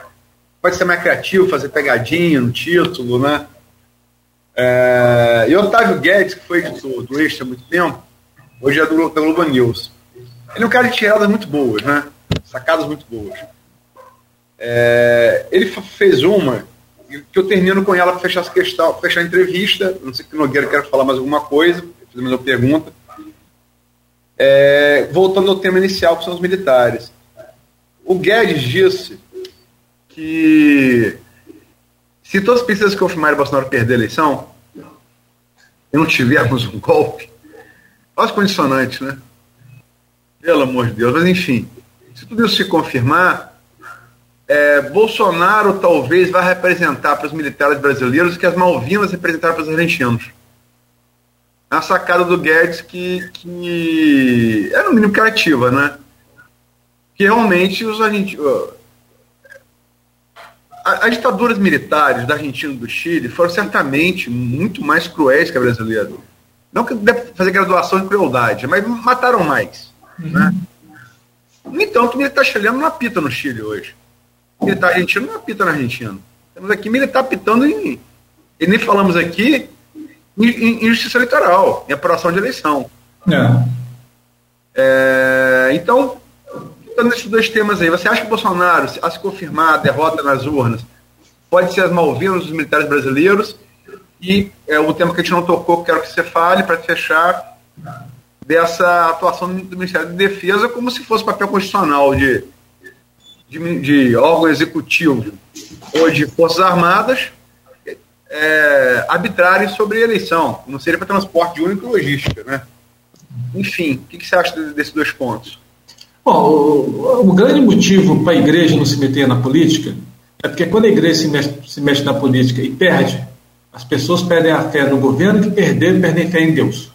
Pode ser mais criativo, fazer pegadinha no título, né? É, e Otávio Guedes, que foi editor do Extra há muito tempo, hoje é do, da Globo News. Ele é um cara de tiradas muito boas, né? Sacadas muito boas. É, ele fez uma que eu termino com ela para fechar questão, fechar a entrevista. Não sei se o Nogueira quer falar mais alguma coisa, fazer mais uma pergunta. É, voltando ao tema inicial, que são os militares. O Guedes disse que se todas as pesquisas confirmarem Bolsonaro perder a eleição, e não tivermos um golpe, olha os condicionantes, né? Pelo amor de Deus, mas enfim, se tudo isso se confirmar, é, Bolsonaro talvez vá representar para os militares brasileiros o que as Malvinas representaram para os argentinos. Uma sacada do Guedes que, que é no mínimo criativa, né? Que realmente os argentinos. As ditaduras militares da Argentina e do Chile foram certamente muito mais cruéis que a brasileira. Não que deve fazer graduação de crueldade, mas mataram mais. Uhum. Né? No entanto, o militar chileno não apita no Chile hoje. O militar argentino não apita na Argentina. Temos aqui militar apitando em. E nem falamos aqui em, em, em justiça eleitoral, em apuração de eleição. É. É, então, então, nesses dois temas aí, você acha que o Bolsonaro, a se confirmar a derrota nas urnas, pode ser as Malvinas dos militares brasileiros? E é, o tema que a gente não tocou, quero que você fale, para fechar, dessa atuação do Ministério da Defesa como se fosse papel constitucional de, de, de órgão executivo ou de Forças Armadas é, arbitrarem sobre a eleição. Não seria para transporte único e logística, né? Enfim, o que, que você acha desses dois pontos? Bom, o, o grande motivo para a igreja não se meter na política é porque quando a igreja se mexe, se mexe na política e perde, as pessoas perdem a fé no governo que perderam perdem fé em Deus.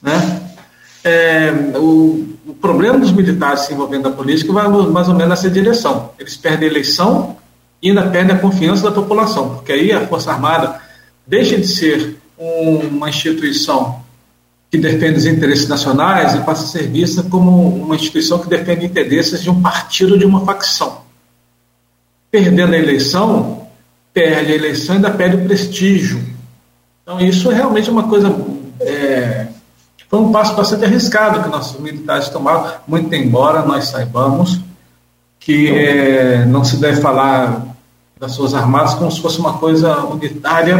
Né? É, o, o, problema dos militares se envolvendo na política vai mais ou menos nessa direção. Eles perdem a eleição e ainda perdem a confiança da população, porque aí a Força Armada deixa de ser um, uma instituição que defende os interesses nacionais e passa a ser vista como uma instituição que defende interesses de um partido, de uma facção. Perdendo a eleição, perde a eleição e ainda perde o prestígio. Então, isso é realmente uma coisa é, foi um passo bastante arriscado que nossos militares tomaram, muito embora nós saibamos que é, não se deve falar das suas armadas como se fosse uma coisa unitária,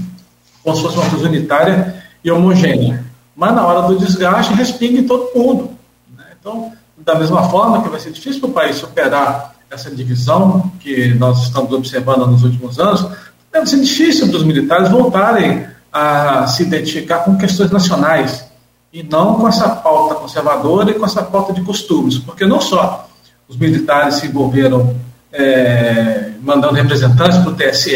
como se fosse uma coisa unitária e homogênea. Mas na hora do desgaste respinga em todo mundo. Né? Então, da mesma forma que vai ser difícil para o país superar essa divisão que nós estamos observando nos últimos anos, deve ser difícil para os militares voltarem a se identificar com questões nacionais e não com essa pauta conservadora e com essa pauta de costumes, porque não só os militares se envolveram é, mandando representantes para o TSE,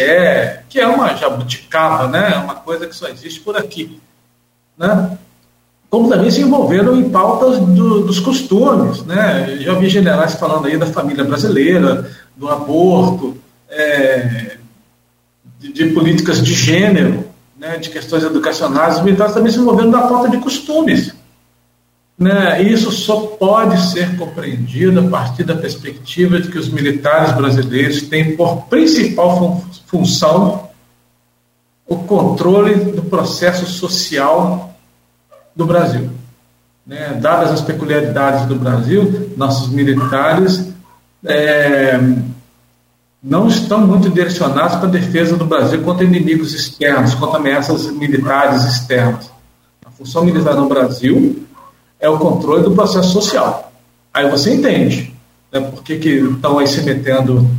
que é uma jabuticaba, né, uma coisa que só existe por aqui, né, como também se envolveram em pautas do, dos costumes, né, já vi generais falando aí da família brasileira, do aborto, é, de, de políticas de gênero, né, de questões educacionais, os militares também se envolvendo na falta de costumes. Né? Isso só pode ser compreendido a partir da perspectiva de que os militares brasileiros têm por principal fun função o controle do processo social do Brasil. Né? Dadas as peculiaridades do Brasil, nossos militares é, não estão muito direcionados para a defesa do Brasil contra inimigos externos, contra ameaças militares externas. A função militar no Brasil é o controle do processo social. Aí você entende né, por que, estão aí se metendo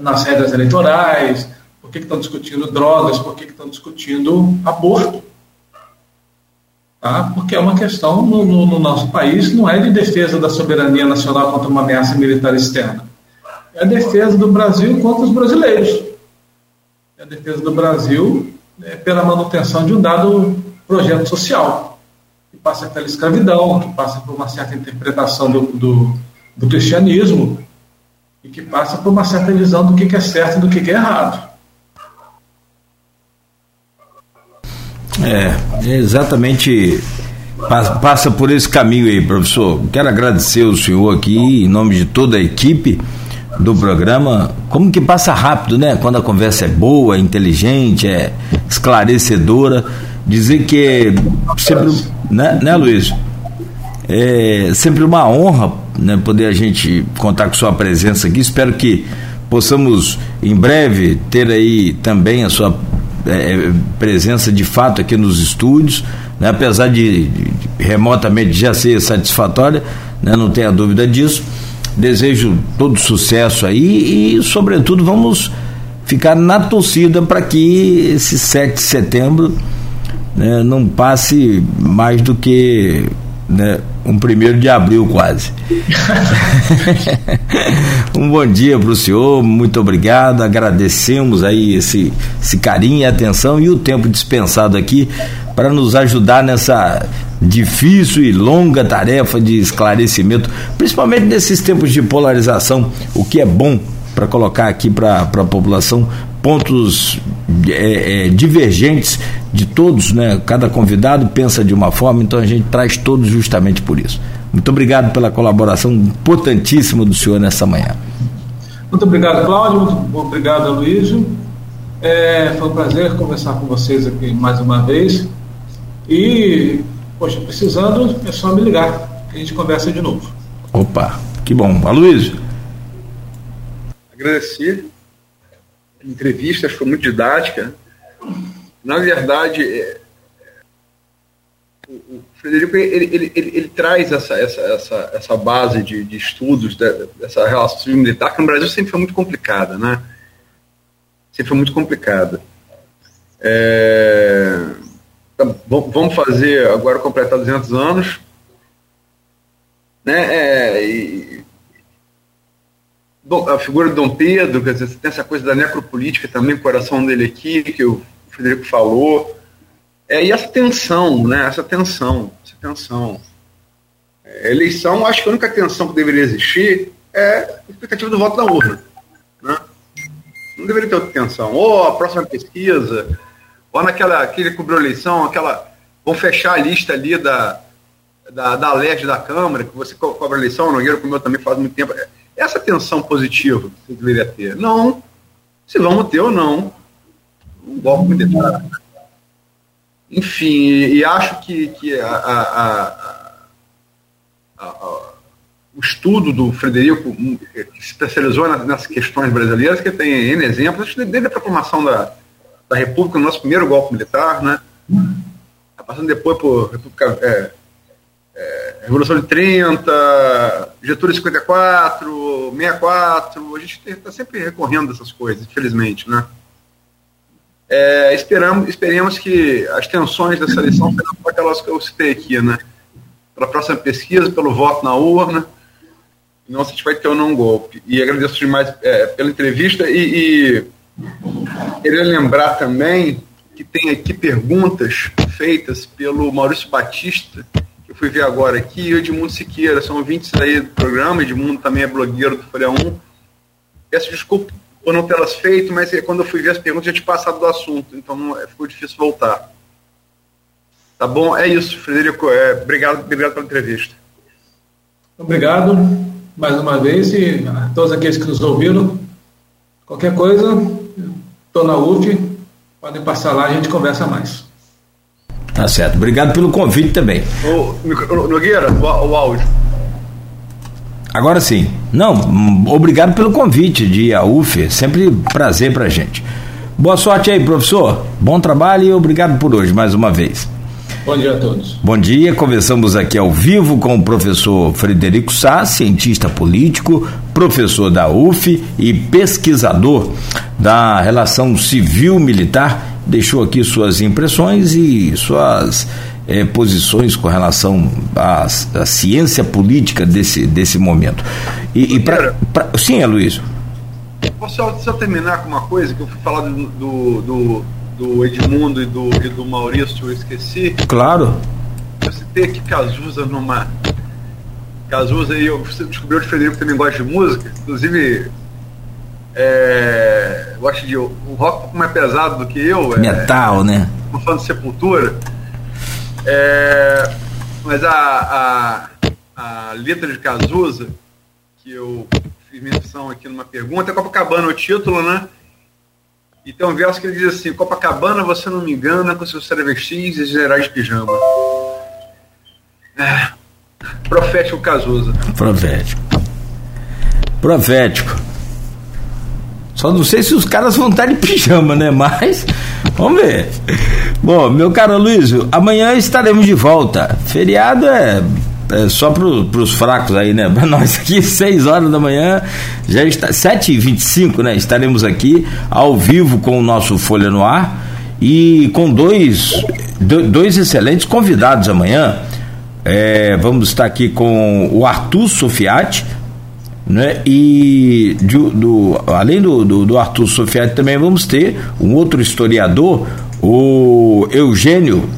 nas regras eleitorais, por que, que estão discutindo drogas, por que, que estão discutindo aborto. Tá? Porque é uma questão no, no, no nosso país, não é de defesa da soberania nacional contra uma ameaça militar externa é a defesa do Brasil contra os brasileiros. É a defesa do Brasil é, pela manutenção de um dado projeto social, que passa pela escravidão, que passa por uma certa interpretação do, do, do cristianismo e que passa por uma certa visão do que, é certo e do que é errado. É, é exatamente passa por esse caminho aí, professor. Quero agradecer o senhor aqui, em nome de toda a equipe do programa. Como que passa rápido, né? Quando a conversa é boa, é inteligente, é esclarecedora. Dizer que é sempre, né, né Luiz? É sempre uma honra né, poder a gente contar com sua presença aqui. Espero que possamos em breve ter aí também a sua é, presença de fato aqui nos estúdios, né, apesar de, de, remotamente já ser satisfatória, né, não tenha dúvida disso. Desejo todo sucesso aí e, sobretudo, vamos ficar na torcida para que esse 7 de setembro né, não passe mais do que né, um primeiro de abril quase. um bom dia para o senhor, muito obrigado, agradecemos aí esse, esse carinho e atenção e o tempo dispensado aqui para nos ajudar nessa difícil e longa tarefa de esclarecimento, principalmente nesses tempos de polarização, o que é bom para colocar aqui para a população pontos é, é, divergentes de todos, né? Cada convidado pensa de uma forma, então a gente traz todos justamente por isso. Muito obrigado pela colaboração importantíssima do senhor nessa manhã. Muito obrigado, Cláudio. Muito obrigado, Luísio. É, foi um prazer conversar com vocês aqui mais uma vez. E, poxa, precisando, é só me ligar, que a gente conversa de novo. Opa, que bom. Aloysio. Agradecer entrevista, foi muito didática. Na verdade, é, o, Frederico ele, ele, ele, ele, traz essa, essa, essa, essa base de, de estudos dessa relação civil-militar, que no Brasil sempre foi muito complicada, né? Sempre foi muito complicada. É, então, vamos fazer agora completar 200 anos, né? É, e, a figura de Dom Pedro, quer dizer, tem essa coisa da necropolítica também, o coração dele aqui, que o Frederico falou. É, e essa tensão, né? Essa tensão, essa tensão. É, eleição, acho que a única tensão que deveria existir é a expectativa do voto da urna. Né? Não deveria ter outra tensão. Ou a próxima pesquisa, ou naquela que cobriu a eleição, aquela. Vão fechar a lista ali da, da, da LERJ da Câmara, que você cobra a eleição, o Nogueira comeu também faz muito tempo. É, essa tensão positiva que deveria ter. Não. Se vamos ter ou não um golpe militar. Enfim, e, acho que, que a, a, a, o estudo do Frederico, hum, que se especializou nessas questões brasileiras, que tem N exemplos, desde a proclamação da, da República, o nosso primeiro golpe militar, né? passando depois por República é, é, Revolução de 30, Getúlio 54, 64, a gente está sempre recorrendo dessas coisas, infelizmente, né? É, esperamos, esperemos que as tensões dessa eleição sejam aquelas que eu citei aqui, né? Pela próxima pesquisa, pelo voto na urna, não se a gente vai ter ou não golpe. E agradeço demais é, pela entrevista e, e queria lembrar também que tem aqui perguntas feitas pelo Maurício Batista, fui ver agora aqui, o Edmundo Siqueira, são ouvintes aí do programa, Edmundo também é blogueiro do Folha 1. Peço desculpa por não tê-las feito, mas é, quando eu fui ver as perguntas já tinha passado do assunto, então não, é, ficou difícil voltar. Tá bom? É isso, Frederico. É, obrigado, obrigado pela entrevista. Obrigado mais uma vez e a todos aqueles que nos ouviram. Qualquer coisa, estou na UF, podem passar lá, a gente conversa mais. Tá certo. Obrigado pelo convite também. Ô, Nogueira, o, o áudio. Agora sim. Não, obrigado pelo convite de a UF. Sempre prazer pra gente. Boa sorte aí, professor. Bom trabalho e obrigado por hoje mais uma vez. Bom dia a todos. Bom dia, conversamos aqui ao vivo com o professor Frederico Sá, cientista político, professor da UF e pesquisador da relação civil-militar deixou aqui suas impressões e suas é, posições com relação à, à, ciência política desse, desse momento. E, e pra, pra, sim, Aloysio. Posso só, só, terminar com uma coisa que eu fui falar do, do, do, do Edmundo e do, e do Maurício, eu esqueci. Claro. Eu citei aqui Cazuza numa. Cazuza e eu descobri que o Frederico também gosta de música, inclusive é, eu acho de o rock um pouco mais pesado do que eu. É, Metal, é, né? Um fã de Sepultura. É, mas a, a, a letra de Cazuza, que eu fiz menção aqui numa pergunta, é Copacabana o título, né? E tem um verso que ele diz assim: Copacabana, você não me engana com seus travestis e generais de pijama. É, profético Cazuza. Profético. Profético. Só não sei se os caras vão estar de pijama, né? Mas vamos ver. Bom, meu caro Luiz, amanhã estaremos de volta. Feriado é, é só para os fracos aí, né? Para nós aqui, 6 horas da manhã, já está 7h25, né? Estaremos aqui ao vivo com o nosso Folha no Ar e com dois, dois excelentes convidados amanhã. É, vamos estar aqui com o Arthur Sofiati né? E do, do além do, do, do, Arthur Sofiati também vamos ter um outro historiador, o Eugênio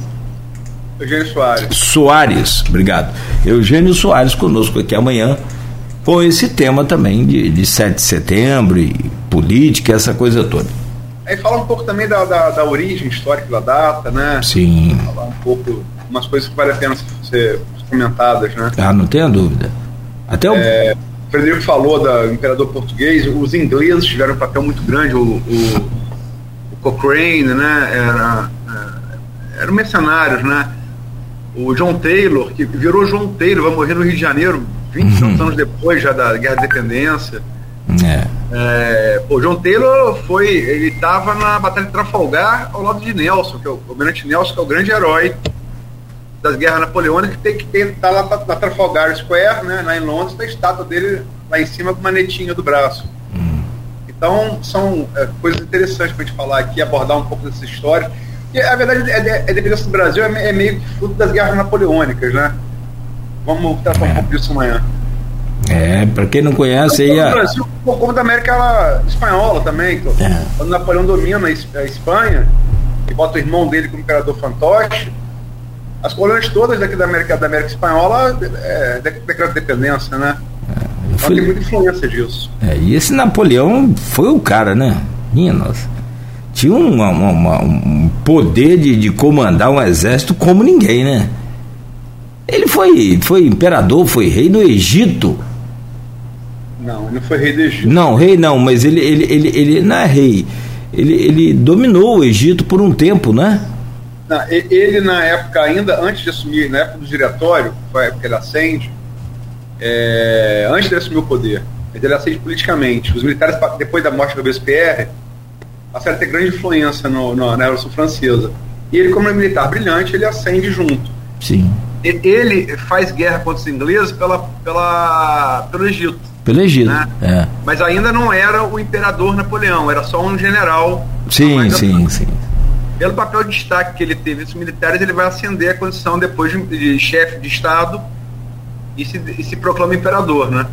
Eugênio Soares. Soares, obrigado. Eugênio Soares conosco aqui amanhã com esse tema também de, de 7 de setembro e política, essa coisa toda. Aí fala um pouco também da, da, da origem histórica da data, né? Sim. Falar um pouco, umas coisas que vale a pena ser comentadas, né? Ah, não tenha dúvida. Até o. É o Frederico falou do imperador português, os ingleses tiveram um papel muito grande, o, o, o Cochrane, né, era, é, eram mercenários, né, o John Taylor, que virou John Taylor, vai morrer no Rio de Janeiro 20 uhum. anos depois já da Guerra da Independência. É. É, o John Taylor foi, ele estava na Batalha de Trafalgar ao lado de Nelson, que é o Almirante Nelson, que é o grande herói das guerras napoleônicas que tem que ter tá lá na Trafalgar Square, né, lá em Londres, tem a estátua dele lá em cima com uma netinha do braço. Hum. Então são é, coisas interessantes para a gente falar aqui, abordar um pouco dessa história. E a verdade é, é, a dependência do Brasil é, é, meio que fruto das guerras napoleônicas, né? Vamos tratar um é. pouco disso amanhã. É, para quem não conhece aí. A... Brasil, como da América Espanhola também. É. Quando Napoleão domina a Espanha e bota o irmão dele como imperador fantoche, as colônias todas daqui da América, da América Espanhola é, decretam dependência, né? É, então foi... tem muita influência disso. É, e esse Napoleão foi o cara, né? Minha nossa. Tinha uma, uma, um poder de, de comandar um exército como ninguém, né? Ele foi, foi imperador, foi rei do Egito. Não, ele não foi rei do Egito. Não, rei não, mas ele, ele, ele, ele não é rei. Ele, ele dominou o Egito por um tempo, né? Não, ele, na época, ainda antes de assumir, na época do diretório, foi a época que ele acende, é, antes de assumir o poder, ele acende politicamente. Os militares, depois da morte do Robespierre, passaram a ter grande influência no, no, na Revolução Francesa. E ele, como é militar brilhante, ele acende junto. Sim. Ele faz guerra contra os ingleses pela, pela, pelo Egito. Pelo Egito, né? é. Mas ainda não era o imperador Napoleão, era só um general. Sim, sim, sim pelo papel de destaque que ele teve nos militares, ele vai ascender a condição depois de, de chefe de Estado e se, e se, proclama imperador, né?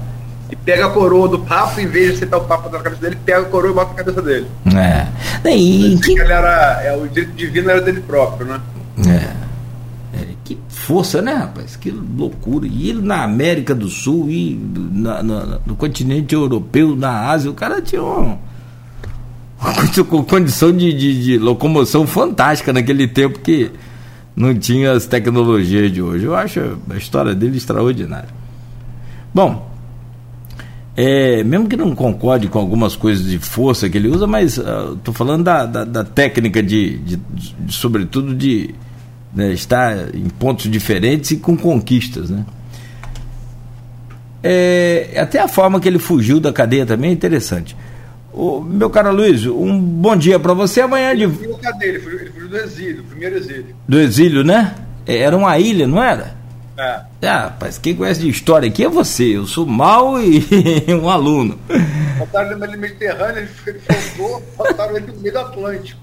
E pega a coroa do Papa, em vez de sentar o Papa na cabeça dele, pega a coroa e bota na cabeça dele. É. E, que... Ele era, é, o direito divino era dele próprio, né? É. é. Que força, né, rapaz? Que loucura. E ele na América do Sul, e na, na, no continente europeu, na Ásia, o cara tinha um com condição de, de, de, locomoção fantástica naquele tempo que não tinha as tecnologias de hoje. Eu acho a história dele extraordinária. Bom, é, mesmo que não concorde com algumas coisas de força que ele usa, mas estou uh, falando da, da, da, técnica de, de, de sobretudo, de né, estar em pontos diferentes e com conquistas, né? É, até a forma que ele fugiu da cadeia também é interessante. O, meu caro Luiz, um bom dia para você. Amanhã de. Ele fugiu, do exílio, primeiro exílio. Do exílio, né? É, era uma ilha, não era? É. Ah, rapaz, quem conhece de história aqui é você. Eu sou mal e um aluno. Botaram ele no Mediterrâneo, ele, faltou, botaram ele no meio do Atlântico.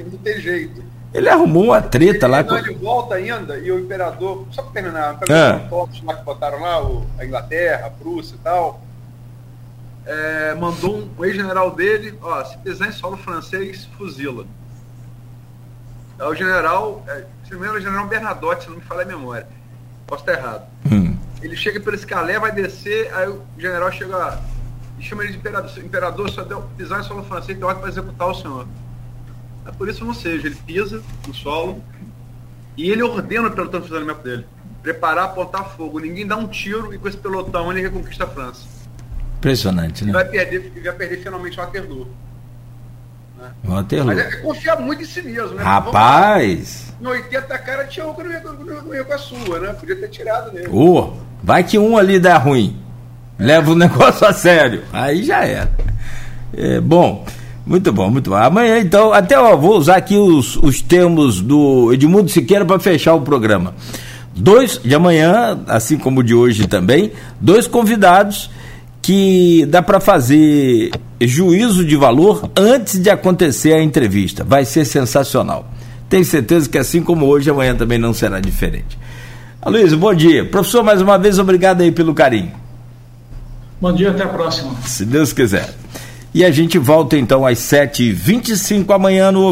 Não tem jeito. Ele arrumou uma treta ele, lá. com... Ele volta ainda e o imperador, só para terminar, o imperador é. lá que botaram lá, o, a Inglaterra, a Prússia e tal é, mandou um, ex-general dele, ó, se pisar em solo francês, fuzila. É o general, é, se não me engano, é o general Bernadotte, se não me falha a memória. Posso estar errado. Hum. Ele chega pelo escalé, vai descer, aí o general chega e chama ele de imperador, imperador só deu pisar em solo francês, tem ordem para executar o senhor. É por isso não seja, ele pisa no solo, E ele ordena o pelotão de funcionamento dele. Preparar, apontar fogo. Ninguém dá um tiro e com esse pelotão ele reconquista a França. Impressionante, né? Vai perder, vai perder finalmente Waterloo. Né? Waterloo. Mas é confiar muito em si mesmo, né? Rapaz! No 80 cara tinha um que não ia, não ia com a sua, né? Podia ter tirado nele. Oh, vai que um ali dá ruim. Leva o negócio a sério. Aí já era. É, bom, muito bom, muito bom. Amanhã, então, até ó, vou usar aqui os, os termos do Edmundo Siqueira para fechar o programa. Dois de amanhã, assim como de hoje também, dois convidados que dá para fazer juízo de valor antes de acontecer a entrevista. Vai ser sensacional. Tenho certeza que assim como hoje, amanhã também não será diferente. Aloysio, bom dia. Professor, mais uma vez, obrigado aí pelo carinho. Bom dia, até a próxima. Se Deus quiser. E a gente volta então às 7h25 amanhã no